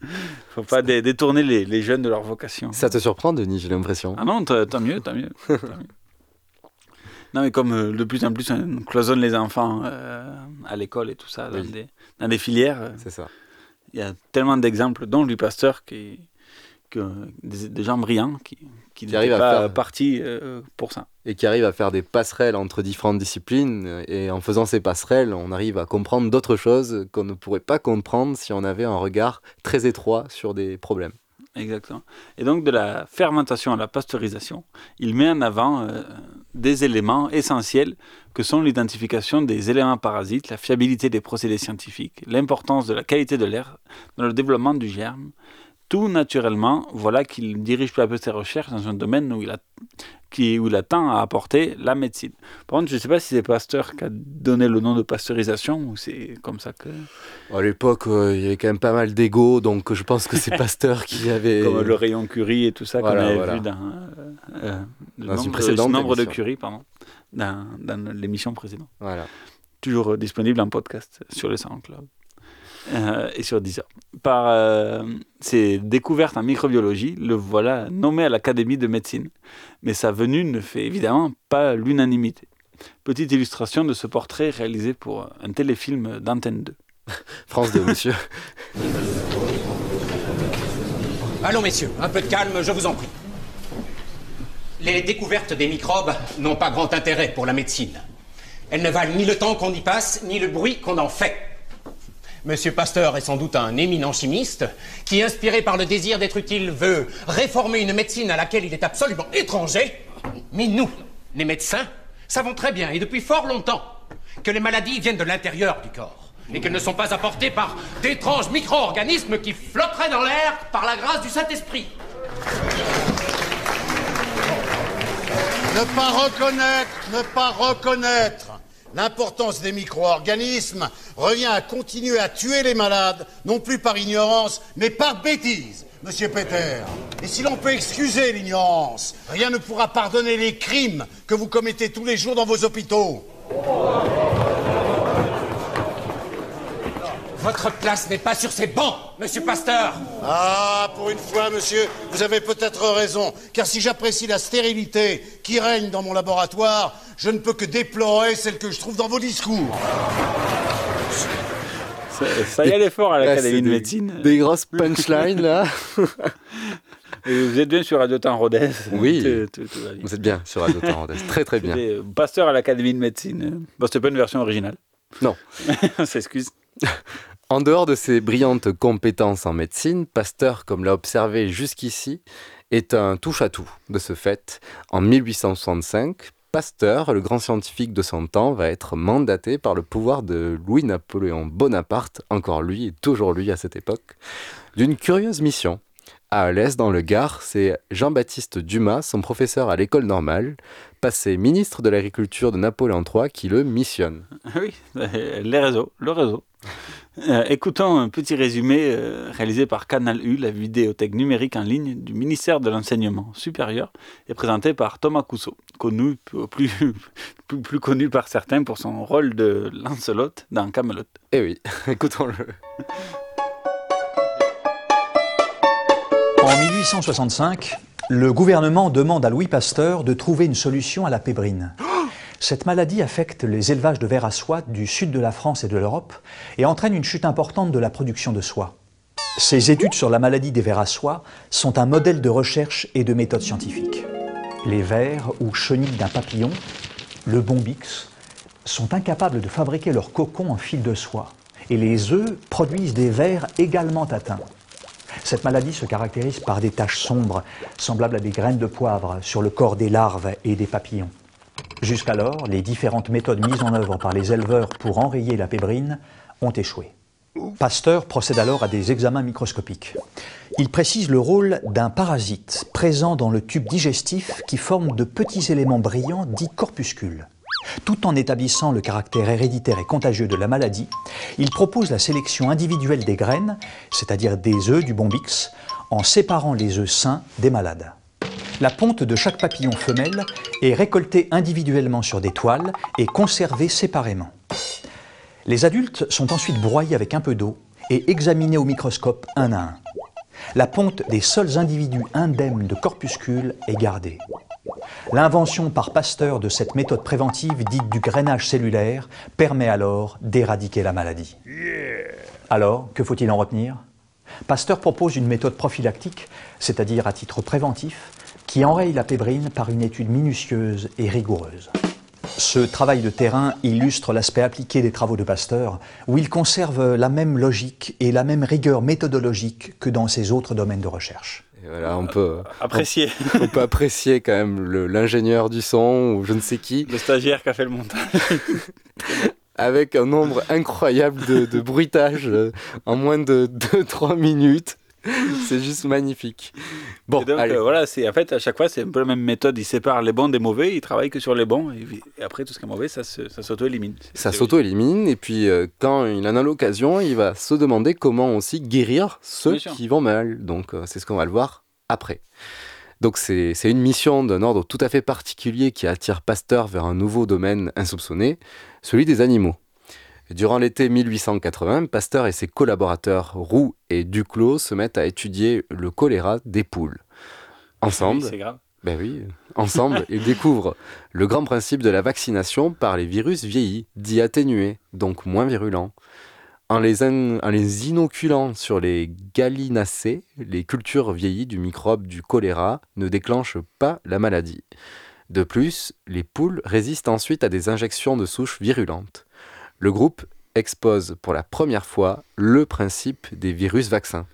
faut pas dé- détourner les, les jeunes de leur vocation. Ça te surprend, Denis, j'ai l'impression. Ah non, tant mieux, tant mieux. tant mieux. Non, mais comme euh, de plus en plus on cloisonne les enfants euh, à l'école et tout ça, dans, Oui. des, dans des filières, euh, C'est ça. il y a tellement d'exemples, dont lui, Pasteur, qui, que, des, des gens brillants qui, qui, n'étaient pas faire- partis pour ça. Et qui arrive à faire des passerelles entre différentes disciplines. Et en faisant ces passerelles, on arrive à comprendre d'autres choses qu'on ne pourrait pas comprendre si on avait un regard très étroit sur des problèmes. Exactement. Et donc, de la fermentation à la pasteurisation, il met en avant euh, des éléments essentiels que sont l'identification des éléments parasites, la fiabilité des procédés scientifiques, l'importance de la qualité de l'air dans le développement du germe, tout naturellement, voilà qu'il dirige peu à peu ses recherches dans un domaine où il, a, qui, où il a tant à apporter la médecine. Par contre, je ne sais pas si c'est Pasteur qui a donné le nom de pasteurisation ou c'est comme ça que. À l'époque, euh, il y avait quand même pas mal d'ego, donc je pense que c'est Pasteur qui avait. Comme le rayon Curie et tout ça Voilà, qu'on avait voilà. vu dans, euh, euh, le Dans une nombre, précédente ce nombre de. Curie, pardon, dans, dans l'émission précédente. Voilà. Toujours disponible en podcast sur le SoundCloud euh, et sur Deezer. Par euh, ses découvertes en microbiologie, le voilà nommé à l'Académie de médecine. Mais sa venue ne fait évidemment pas l'unanimité. Petite illustration de ce portrait réalisé pour un téléfilm d'Antenne 2. France 2, monsieur. Allons, messieurs, un peu de calme, je vous en prie. Les découvertes des microbes n'ont pas grand intérêt pour la médecine. Elles ne valent ni le temps qu'on y passe, ni le bruit qu'on en fait. Monsieur Pasteur est sans doute un éminent chimiste qui, inspiré par le désir d'être utile, veut réformer une médecine à laquelle il est absolument étranger. Mais nous, les médecins, savons très bien, et depuis fort longtemps, que les maladies viennent de l'intérieur du corps et qu'elles ne sont pas apportées par d'étranges micro-organismes qui flotteraient dans l'air par la grâce du Saint-Esprit. Ne pas reconnaître, ne pas reconnaître l'importance des micro-organismes revient à continuer à tuer les malades, non plus par ignorance, mais par bêtise, monsieur Peter. Et si l'on peut excuser l'ignorance, rien ne pourra pardonner les crimes que vous commettez tous les jours dans vos hôpitaux. Votre place n'est pas sur ces bancs, monsieur Pasteur. Ah, pour une fois, monsieur, vous avez peut-être raison, car si j'apprécie la stérilité qui règne dans mon laboratoire, je ne peux que déplorer celle que je trouve dans vos discours. Ça, ça y est fort à l'Académie de médecine. Des grosses punchlines, là. Vous êtes bien sur Radio Temps Rodez. Oui. Tout- tout- tout va bien. Vous êtes bien sur Radio Temps Rodez. Très, très bien. Euh, Pasteur à l'Académie de médecine. Bon, c'était pas une version originale. Non. On s'excuse. En dehors de ses brillantes compétences en médecine, Pasteur, comme l'a observé jusqu'ici, est un touche-à-tout. De ce fait, en 1865, Pasteur, le grand scientifique de son temps, va être mandaté par le pouvoir de Louis-Napoléon Bonaparte, encore lui et toujours lui à cette époque, d'une curieuse mission. À Alès, dans le Gard, c'est Jean-Baptiste Dumas, son professeur à l'école normale, passé ministre de l'Agriculture de Napoléon III, qui le missionne. Oui, euh, les réseaux, le réseau. Euh, écoutons un petit résumé euh, réalisé par Canal U, la vidéothèque numérique en ligne du ministère de l'Enseignement supérieur, et présenté par Thomas Cousseau, connu, plus, plus, plus connu par certains pour son rôle de Lancelot dans Camelot. Eh oui, écoutons-le. 1865, le gouvernement demande à Louis Pasteur de trouver une solution à la pébrine. Cette maladie affecte les élevages de vers à soie du sud de la France et de l'Europe et entraîne une chute importante de la production de soie. Ces études sur la maladie des vers à soie sont un modèle de recherche et de méthode scientifique. Les vers ou chenilles d'un papillon, le bombix, sont incapables de fabriquer leur cocon en fil de soie et les œufs produisent des vers également atteints. Cette maladie se caractérise par des taches sombres, semblables à des graines de poivre, sur le corps des larves et des papillons. Jusqu'alors, les différentes méthodes mises en œuvre par les éleveurs pour enrayer la pébrine ont échoué. Pasteur procède alors à des examens microscopiques. Il précise le rôle d'un parasite présent dans le tube digestif qui forme de petits éléments brillants dits corpuscules. Tout en établissant le caractère héréditaire et contagieux de la maladie, il propose la sélection individuelle des graines, c'est-à-dire des œufs du bombix, en séparant les œufs sains des malades. La ponte de chaque papillon femelle est récoltée individuellement sur des toiles et conservée séparément. Les adultes sont ensuite broyés avec un peu d'eau et examinés au microscope un à un. La ponte des seuls individus indemnes de corpuscules est gardée. L'invention par Pasteur de cette méthode préventive dite du grainage cellulaire permet alors d'éradiquer la maladie. Alors, que faut-il en retenir? Pasteur propose une méthode prophylactique, c'est-à-dire à titre préventif, qui enraye la pébrine par une étude minutieuse et rigoureuse. Ce travail de terrain illustre l'aspect appliqué des travaux de Pasteur, où il conserve la même logique et la même rigueur méthodologique que dans ses autres domaines de recherche. Voilà, on peut Apprécier. On, on peut apprécier quand même le- l'ingénieur du son ou je ne sais qui. Le stagiaire qui a fait le montage. avec un nombre incroyable de, de bruitages euh, en moins de 2-3 minutes. c'est juste magnifique. Bon, donc, allez. euh, voilà, c'est en fait à chaque fois c'est un peu la même méthode. Il sépare les bons des mauvais, il travaille que sur les bons et, et après tout ce qui est mauvais, ça s'auto-élimine. Ça s'auto-élimine et puis euh, quand il en a l'occasion, il va se demander comment aussi guérir ceux qui vont mal. Donc euh, c'est ce qu'on va le voir après. Donc c'est une mission d'un ordre tout à fait particulier qui attire Pasteur vers un nouveau domaine insoupçonné, celui des animaux. Durant l'été 1880, Pasteur et ses collaborateurs Roux et Duclos se mettent à étudier le choléra des poules. Ensemble, Oui, c'est grave. ben oui, ensemble, ils découvrent le grand principe de la vaccination par les virus vieillis, dits atténués, donc moins virulents. En les, in- en les inoculant sur les gallinacées, les cultures vieillies du microbe du choléra ne déclenchent pas la maladie. De plus, les poules résistent ensuite à des injections de souches virulentes. Le groupe expose pour la première fois le principe des virus vaccins.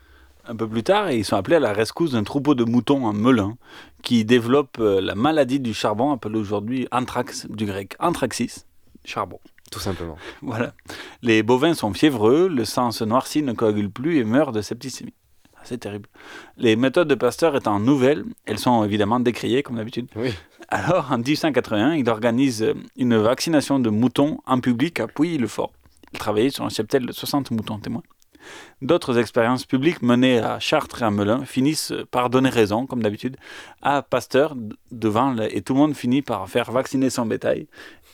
Un peu plus tard, ils sont appelés à la rescousse d'un troupeau de moutons en Melun qui développe euh, la maladie du charbon, appelée aujourd'hui anthrax, du grec anthraxis, charbon. Tout simplement. Voilà. Les bovins sont fiévreux, le sang se noircit, ne coagule plus et meurt de septicémie. C'est terrible. Les méthodes de Pasteur étant nouvelles, elles sont évidemment décriées comme d'habitude. Alors, en 1881, il organise une vaccination de moutons en public à Pouilly-le-Fort. Il travaillait sur un cheptel de 60 moutons témoins. D'autres expériences publiques menées à Chartres et à Melun finissent par donner raison, comme d'habitude, à Pasteur devant le- et tout le monde finit par faire vacciner son bétail.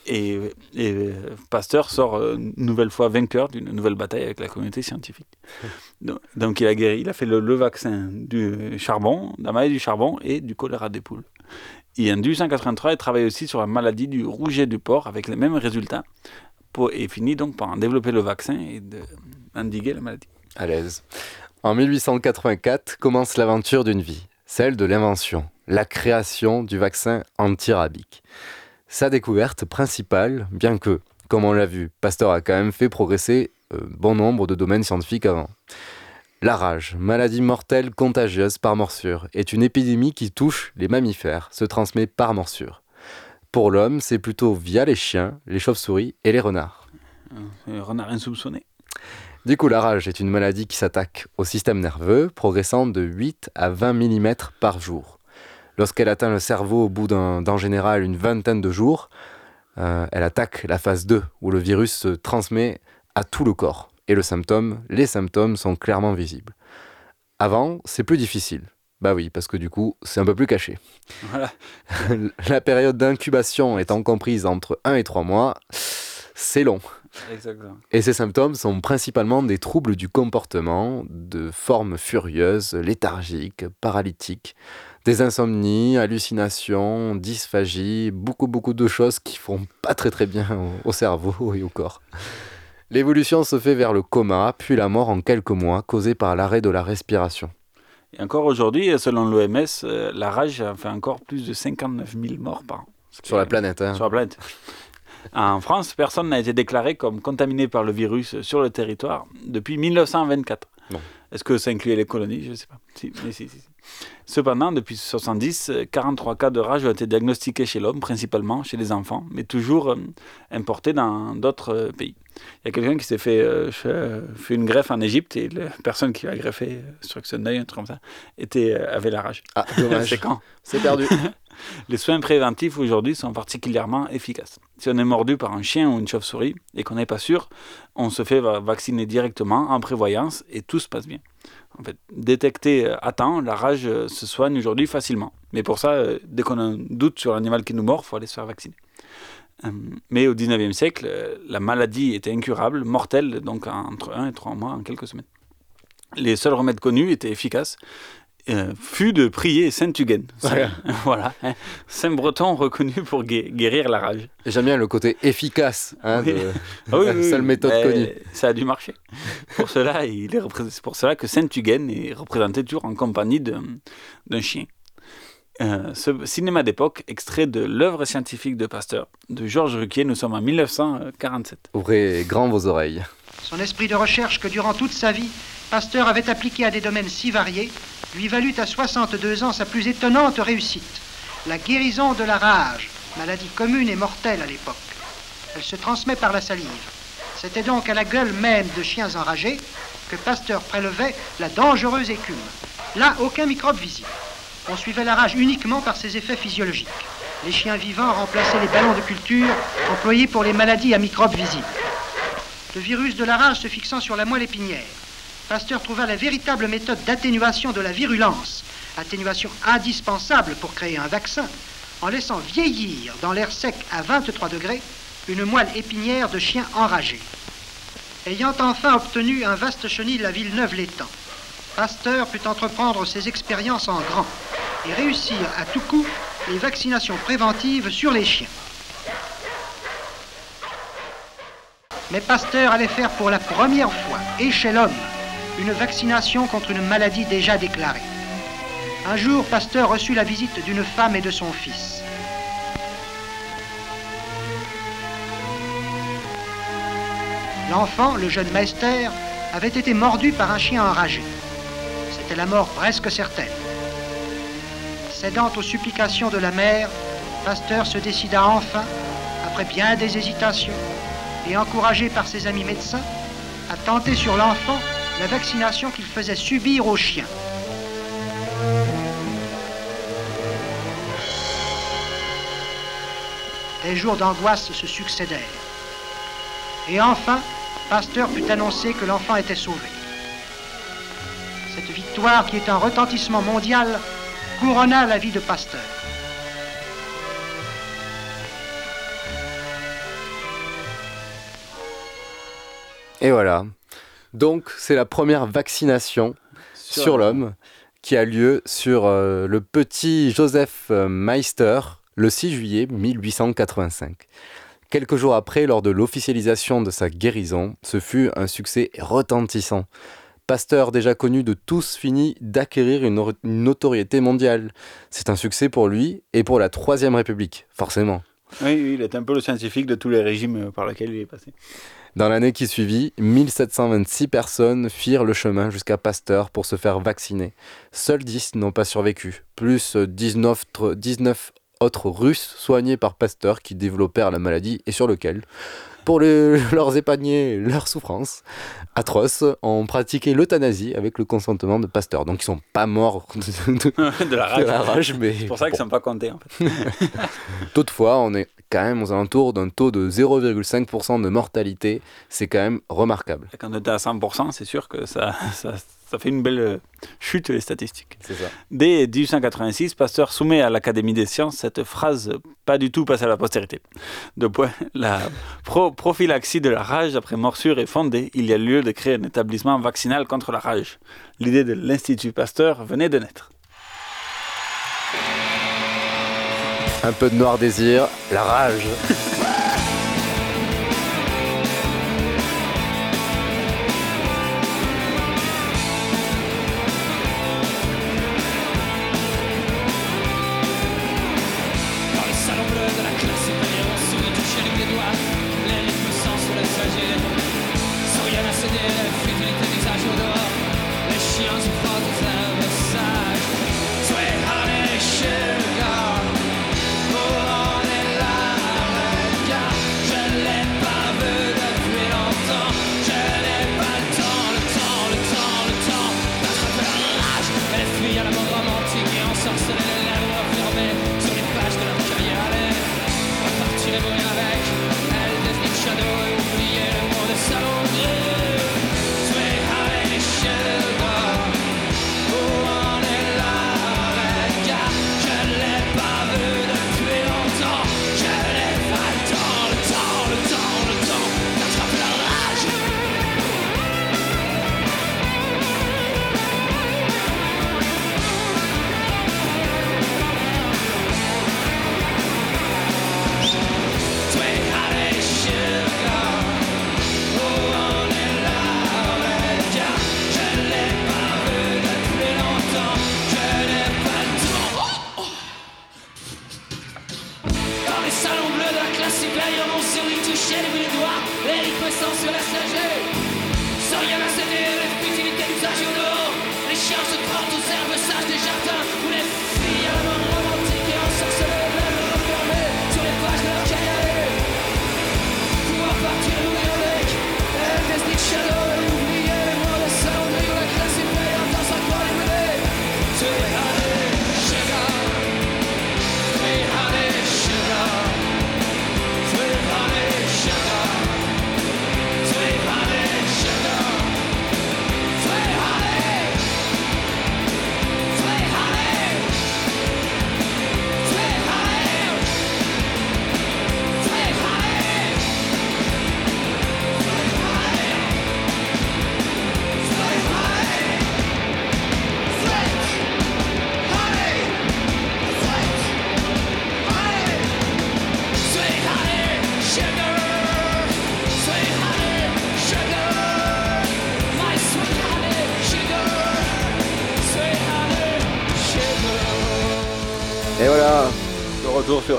Et, et, Pasteur sort euh, une nouvelle fois vainqueur d'une nouvelle bataille avec la communauté scientifique. Donc, donc il a guéri, il a fait le, le vaccin du charbon, de la maladie du charbon et du choléra des poules. Et en 1883, il travaille aussi sur la maladie du rouget du porc avec les mêmes résultats pour, et finit donc par en développer le vaccin et d'endiguer la maladie. À l'aise. En 1884 commence l'aventure d'une vie, celle de l'invention, la création du vaccin antirabique. Sa découverte principale, bien que, comme on l'a vu, Pasteur a quand même fait progresser euh, bon nombre de domaines scientifiques avant. La rage, maladie mortelle contagieuse par morsure, est une épidémie qui touche les mammifères, se transmet par morsure. Pour l'homme, c'est plutôt via les chiens, les chauves-souris et les renards. Un renard insoupçonné. Du coup, la rage est une maladie qui s'attaque au système nerveux, progressant de 8 à 20 mm par jour. Lorsqu'elle atteint le cerveau au bout d'un- d'en général une vingtaine de jours, euh, elle attaque la phase 2, où le virus se transmet à tout le corps. Et le symptôme, les symptômes sont clairement visibles. Avant, c'est plus difficile. Bah oui, parce que du coup, c'est un peu plus caché. Voilà. la période d'incubation étant comprise entre 1 et 3 mois, c'est long. Exactement. Et ces symptômes sont principalement des troubles du comportement, de forme furieuse, léthargique, paralytique, des insomnies, hallucinations, dysphagie, beaucoup beaucoup de choses qui font pas très très bien au, au cerveau et au corps. L'évolution se fait vers le coma, puis la mort en quelques mois, causée par l'arrêt de la respiration. Et encore aujourd'hui, selon l'OMS, euh, la rage fait encore plus de 59 000 morts par an. Sur la planète, hein. Sur la planète. En France, personne n'a été déclaré comme contaminé par le virus sur le territoire depuis 1924. Bon. Est-ce que ça incluait les colonies? Je ne sais pas. Si, mais si, si. Cependant, depuis 70, euh, 43 cas de rage ont été diagnostiqués chez l'homme, principalement chez les enfants, mais toujours euh, importés dans d'autres euh, pays. Il y a quelqu'un qui s'est fait, euh, fait, euh, une greffe en Égypte et la personne qui l'a greffé, euh, sur un truc comme ça, était, euh, avait la rage. Ah, dommage. C'est quand? C'est perdu. Les soins préventifs aujourd'hui sont particulièrement efficaces. Si on est mordu par un chien ou une chauve-souris et qu'on n'est pas sûr, on se fait va- vacciner directement en prévoyance et tout se passe bien. En fait, détecter euh, à temps, la rage euh, se soigne aujourd'hui facilement. Mais pour ça, euh, dès qu'on a un doute sur l'animal qui nous mord, il faut aller se faire vacciner. Mais au 19e siècle, la maladie était incurable, mortelle, donc entre 1 et 3 mois, en quelques semaines. Les seuls remèdes connus étaient efficaces euh, fut de prier Saint Huguen. Ouais. voilà, hein. Saint Breton reconnu pour gué- guérir la rage. J'aime bien le côté efficace hein, Oui. de Ah oui, la oui, seule méthode connue. Ça a dû marcher. Pour cela, il est repré- c'est pour cela que Saint Huguen est représenté toujours en compagnie d'un d'un chien. Euh, ce cinéma d'époque, extrait de l'œuvre scientifique de Pasteur, de Georges Ruquier, nous sommes en 1947. Ouvrez grand vos oreilles. Son esprit de recherche que durant toute sa vie, Pasteur avait appliqué à des domaines si variés, lui valut à 62 ans sa plus étonnante réussite, la guérison de la rage, maladie commune et mortelle à l'époque. Elle se transmet par la salive. C'était donc à la gueule même de chiens enragés que Pasteur prélevait la dangereuse écume. Là, aucun microbe visible. On suivait la rage uniquement par ses effets physiologiques. Les chiens vivants remplaçaient les ballons de culture employés pour les maladies à microbes visibles. Le virus de la rage se fixant sur la moelle épinière, Pasteur trouva la véritable méthode d'atténuation de la virulence, atténuation indispensable pour créer un vaccin, en laissant vieillir dans l'air sec à 23 degrés une moelle épinière de chien enragé. Ayant enfin obtenu un vaste chenil à Villeneuve-l'Étang, Pasteur put entreprendre ses expériences en grand et réussir à tout coup les vaccinations préventives sur les chiens. Mais Pasteur allait faire pour la première fois, et chez l'homme, une vaccination contre une maladie déjà déclarée. Un jour, Pasteur reçut la visite d'une femme et de son fils. L'enfant, le jeune Meister, avait été mordu par un chien enragé. C'était la mort presque certaine. Cédant aux supplications de la mère, Pasteur se décida enfin, après bien des hésitations, et encouragé par ses amis médecins, à tenter sur l'enfant la vaccination qu'il faisait subir aux chiens. Des jours d'angoisse se succédèrent. Et enfin, Pasteur put annoncer que l'enfant était sauvé. Cette victoire, qui est un retentissement mondial, couronna la vie de Pasteur. Et voilà. Donc, c'est la première vaccination Sur sur, l'homme qui a lieu sur euh, le petit Joseph euh, Meister le 6 juillet 1885. Quelques jours après, lors de l'officialisation de sa guérison, ce fut un succès retentissant. Pasteur, déjà connu de tous, finit d'acquérir une notoriété mondiale. C'est un succès pour lui et pour la Troisième République, forcément. Oui, oui, il est un peu le scientifique de tous les régimes euh, par lesquels il est passé. Dans l'année qui suivit, 1726 personnes firent le chemin jusqu'à Pasteur pour se faire vacciner. Seuls 10 n'ont pas survécu, plus euh, 19, tr- 19 autres Russes soignés par Pasteur qui développèrent la maladie et sur lequel, pour le- leur épargner leur souffrance atroce, ont pratiqué l'euthanasie avec le consentement de Pasteur. Donc ils sont pas morts de, de- de la rage. de la rage, mais C'est pour ça qu'ils ne sont pas comptés, en fait. Toutefois, on est quand même aux alentours d'un taux de 0,5% de mortalité. C'est quand même remarquable. Quand on était à 100%, c'est sûr que ça, ça, ça fait une belle euh, chute, les statistiques. Ça. Dès 1886, Pasteur soumet à l'Académie des sciences cette phrase pas du tout passée à la postérité. De point, la pro- prophylaxie de la rage après morsure est fondée. Il y a lieu de créer un établissement vaccinal contre la rage. L'idée de l'Institut Pasteur venait de naître. Un peu de noir désir, la rage.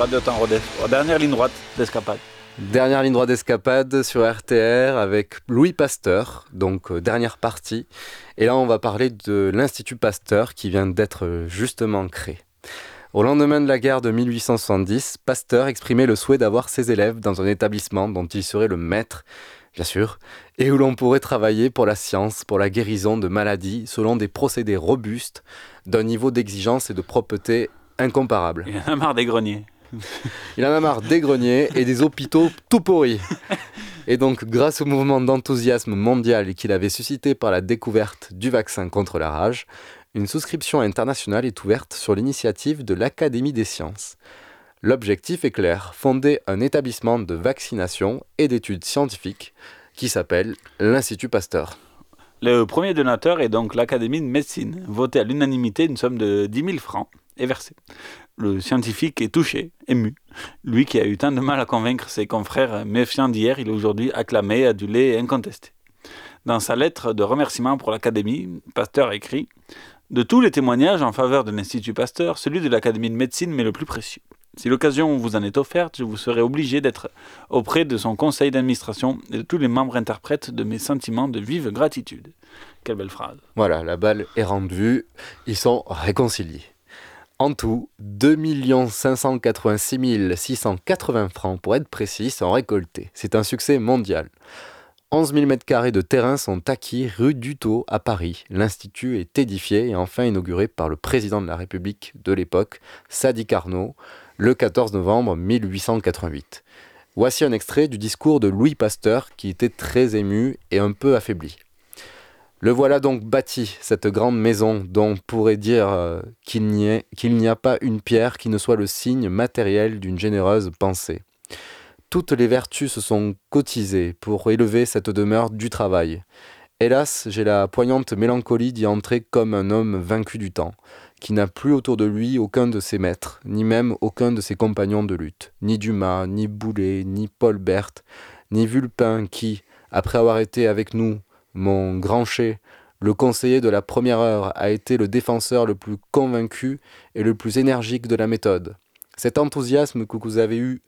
Radio Temps dernière ligne droite d'escapade. Dernière ligne droite d'escapade sur RTR avec Louis Pasteur, donc euh, dernière partie. Et là, on va parler de l'Institut Pasteur qui vient d'être euh, justement créé. Au lendemain de la guerre de 1870, Pasteur exprimait le souhait d'avoir ses élèves dans un établissement dont il serait le maître, bien sûr, et où l'on pourrait travailler pour la science, pour la guérison de maladies, selon des procédés robustes, d'un niveau d'exigence et de propreté incomparable. Il en a marre des greniers. Il en a marre des greniers et des hôpitaux tout pourris. Et donc, grâce au mouvement d'enthousiasme mondial qu'il avait suscité par la découverte du vaccin contre la rage, une souscription internationale est ouverte sur l'initiative de l'Académie des sciences. L'objectif est clair, fonder un établissement de vaccination et d'études scientifiques qui s'appelle l'Institut Pasteur. Le premier donateur est donc l'Académie de médecine, voté à l'unanimité une somme de 10 000 francs est versée. Le scientifique est touché, ému. Lui qui a eu tant de mal à convaincre ses confrères méfiants d'hier, il est aujourd'hui acclamé, adulé et incontesté. Dans sa lettre de remerciement pour l'Académie, Pasteur écrit De tous les témoignages en faveur de l'Institut Pasteur, celui de l'Académie de médecine m'est le plus précieux. Si l'occasion vous en est offerte, je vous serai obligé d'être auprès de son conseil d'administration et de tous les membres interprètes de mes sentiments de vive gratitude. Quelle belle phrase. Voilà, la balle est rendue, ils sont réconciliés. En tout, 2 586 680 francs, pour être précis, sont récoltés. C'est un succès mondial. 11 000 m2 de terrain sont acquis rue Dutot à Paris. L'institut est édifié et enfin inauguré par le président de la République de l'époque, Sadi Carnot, le 14 novembre 1888. Voici un extrait du discours de Louis Pasteur qui était très ému et un peu affaibli. Le voilà donc bâti, cette grande maison dont on pourrait dire euh, qu'il n'y a pas une pierre qui ne soit le signe matériel d'une généreuse pensée. Toutes les vertus se sont cotisées pour élever cette demeure du travail. Hélas, j'ai la poignante mélancolie d'y entrer comme un homme vaincu du temps, qui n'a plus autour de lui aucun de ses maîtres, ni même aucun de ses compagnons de lutte, ni Dumas, ni Boulet, ni Paul Berthe, ni Vulpin qui, après avoir été avec nous, mon Grancher, le conseiller de la première heure, a été le défenseur le plus convaincu et le plus énergique de la méthode. Cet enthousiasme que vous avez eu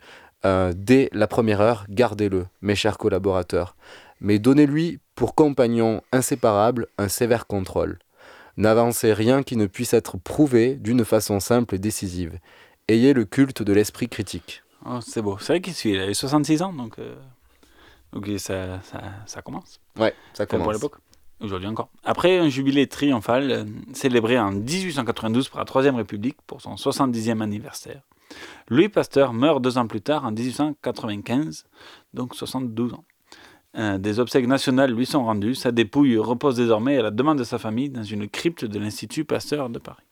euh, dès la première heure, gardez-le, mes chers collaborateurs. Mais donnez-lui pour compagnon inséparable un sévère contrôle. N'avancez rien qui ne puisse être prouvé d'une façon simple et décisive. Ayez le culte de l'esprit critique. Oh, c'est beau. C'est vrai qu'il a 66 ans, donc, euh, donc ça, ça, ça commence. Ouais, ça C'est Pour commence. l'époque. Aujourd'hui encore. Après un jubilé triomphal euh, célébré en 1892 par la Troisième République pour son 70e anniversaire, Louis Pasteur meurt deux ans plus tard en 1895, donc 72 ans. Euh, des obsèques nationales lui sont rendues. Sa dépouille repose désormais à la demande de sa famille dans une crypte de l'Institut Pasteur de Paris.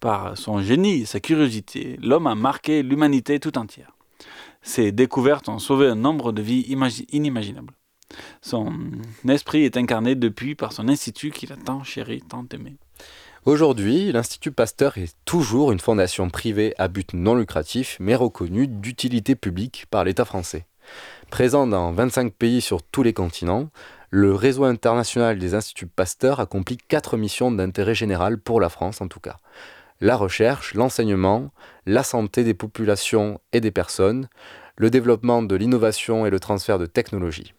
Par son génie et sa curiosité, l'homme a marqué l'humanité tout entière. Ses découvertes ont sauvé un nombre de vies imagi- inimaginables. Son esprit est incarné depuis par son institut qu'il a tant chéri, tant aimé. Aujourd'hui, l'Institut Pasteur est toujours une fondation privée à but non lucratif, mais reconnue d'utilité publique par l'État français. Présent dans 25 pays sur tous les continents, le réseau international des instituts Pasteur accomplit quatre missions d'intérêt général pour la France en tout cas. La recherche, l'enseignement, la santé des populations et des personnes, le développement de l'innovation et le transfert de technologies.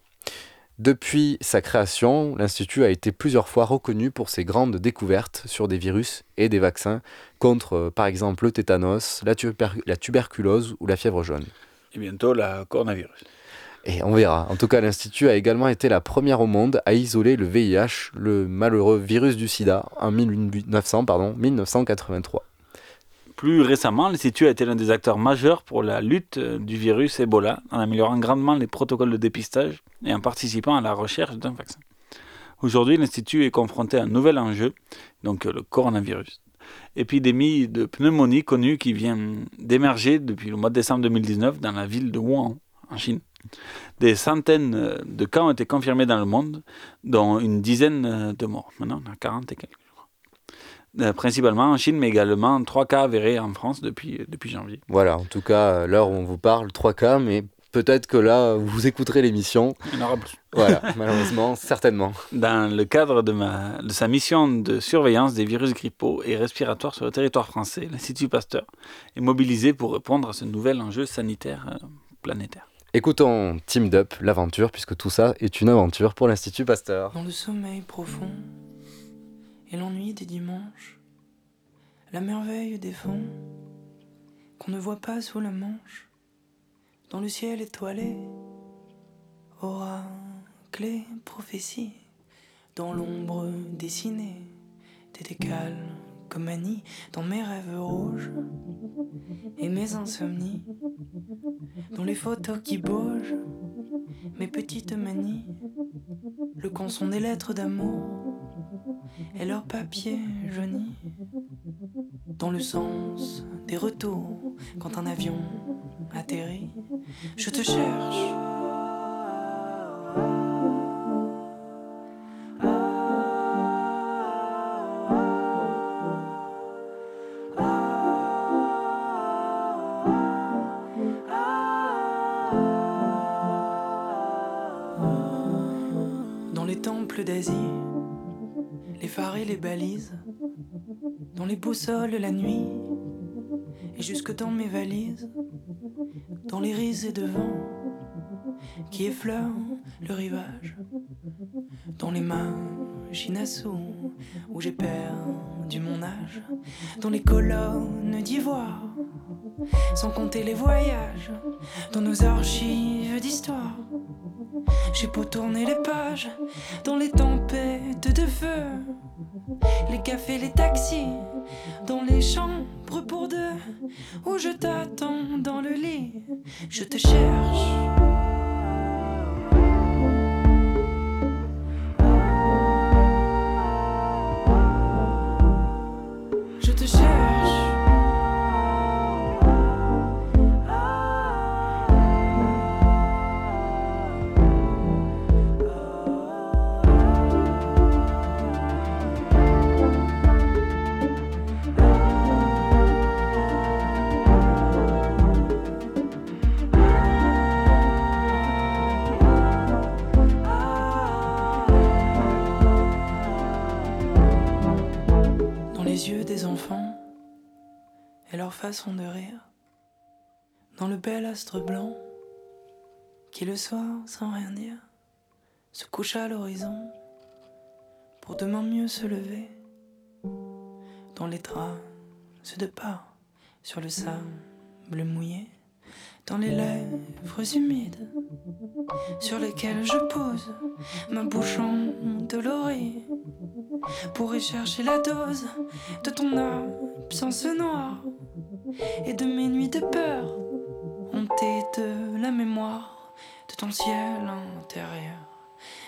Depuis sa création, l'Institut a été plusieurs fois reconnu pour ses grandes découvertes sur des virus et des vaccins contre, euh, par exemple, le tétanos, la, tuber- la tuberculose ou la fièvre jaune. Et bientôt, la coronavirus. Et on verra. En tout cas, l'Institut a également été la première au monde à isoler le VIH, le malheureux virus du sida, en 1900, pardon, 1983. Plus récemment, l'Institut a été l'un des acteurs majeurs pour la lutte euh, du virus Ebola, en améliorant grandement les protocoles de dépistage et en participant à la recherche d'un vaccin. Aujourd'hui, l'Institut est confronté à un nouvel enjeu, donc euh, le coronavirus. Épidémie de pneumonie connue qui vient d'émerger depuis le mois de décembre 2019 dans la ville de Wuhan, en Chine. Des centaines euh, de cas ont été confirmés dans le monde, dont une dizaine euh, de morts. Maintenant, on a 40 et quelques. Euh, principalement en Chine, mais également trois cas avérés en France depuis, depuis janvier. Voilà, en tout cas, l'heure où on vous parle, trois cas, mais peut-être que là, vous écouterez l'émission. Il y en aura plus. Voilà, malheureusement, certainement. Dans le cadre de, ma, de sa mission de surveillance des virus grippaux et respiratoires sur le territoire français, l'Institut Pasteur est mobilisé pour répondre à ce nouvel enjeu sanitaire planétaire. Écoutons Team Up, l'aventure, puisque tout ça est une aventure pour l'Institut Pasteur. Dans le sommeil profond et l'ennui des dimanches, la merveille des fonds qu'on ne voit pas sous la manche, dans le ciel étoilé, oracle prophétie, dans l'ombre dessinée, des décales comme Annie, dans mes rêves rouges et mes insomnies, dans les photos qui bougent, mes petites manies, le canson des lettres d'amour et leur papier jauni, dans le sens des retours quand un avion atterrit, je te cherche. Dans les boussoles la nuit, et jusque dans mes valises, dans les risées de vent qui effleurent le rivage, dans les mains Chinassou où j'ai perdu mon âge, dans les colonnes d'ivoire, sans compter les voyages, dans nos archives d'histoire. J'ai beau tourner les pages dans les tempêtes de feu, les cafés, les taxis, dans les chambres pour deux, où je t'attends dans le lit, je te cherche. Et leur façon de rire, dans le bel astre blanc qui le soir, sans rien dire, se couche à l'horizon pour demain mieux se lever, dans les traces de pas sur le sable mouillé, dans les lèvres humides sur lesquelles je pose ma bouche endolorie pour y chercher la dose de ton absence noire et de mes nuits de peur hantées de la mémoire de ton ciel intérieur.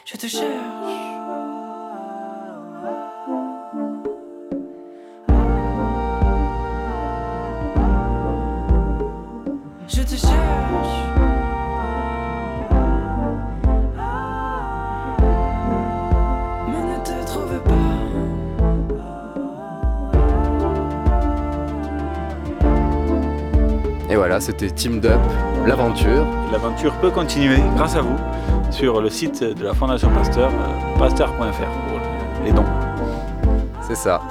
Je te cherche. Voilà, c'était Team Up, l'aventure. L'aventure peut continuer grâce à vous sur le site de la Fondation Pasteur, euh, pasteur.fr pour les dons. C'est ça.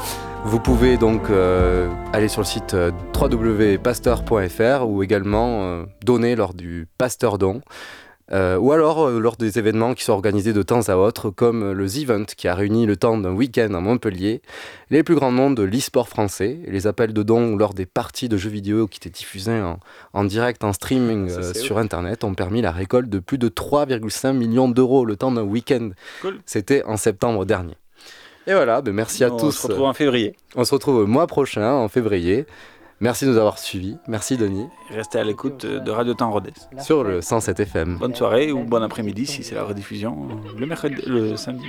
Vous pouvez donc euh, aller sur le site euh, www.pasteur.fr ou également euh, donner lors du Pasteur Don. Euh, ou alors euh, lors des événements qui sont organisés de temps à autre, comme le The Event qui a réuni le temps d'un week-end à Montpellier, les plus grands noms de l'e-sport français, les appels de dons lors des parties de jeux vidéo qui étaient diffusées en, en direct, en streaming euh, sur Internet, ont permis la récolte de plus de 3,5 millions d'euros le temps d'un week-end. Cool. C'était en septembre dernier. Et voilà, ben merci à On tous. se retrouve en février. On se retrouve le mois prochain, en février. Merci de nous avoir suivis. Merci Denis. Restez à l'écoute de Radio Temps Rodez. Sur le 107 FM. Bonne soirée ou bon après-midi si c'est la rediffusion euh, le mercredi, le samedi.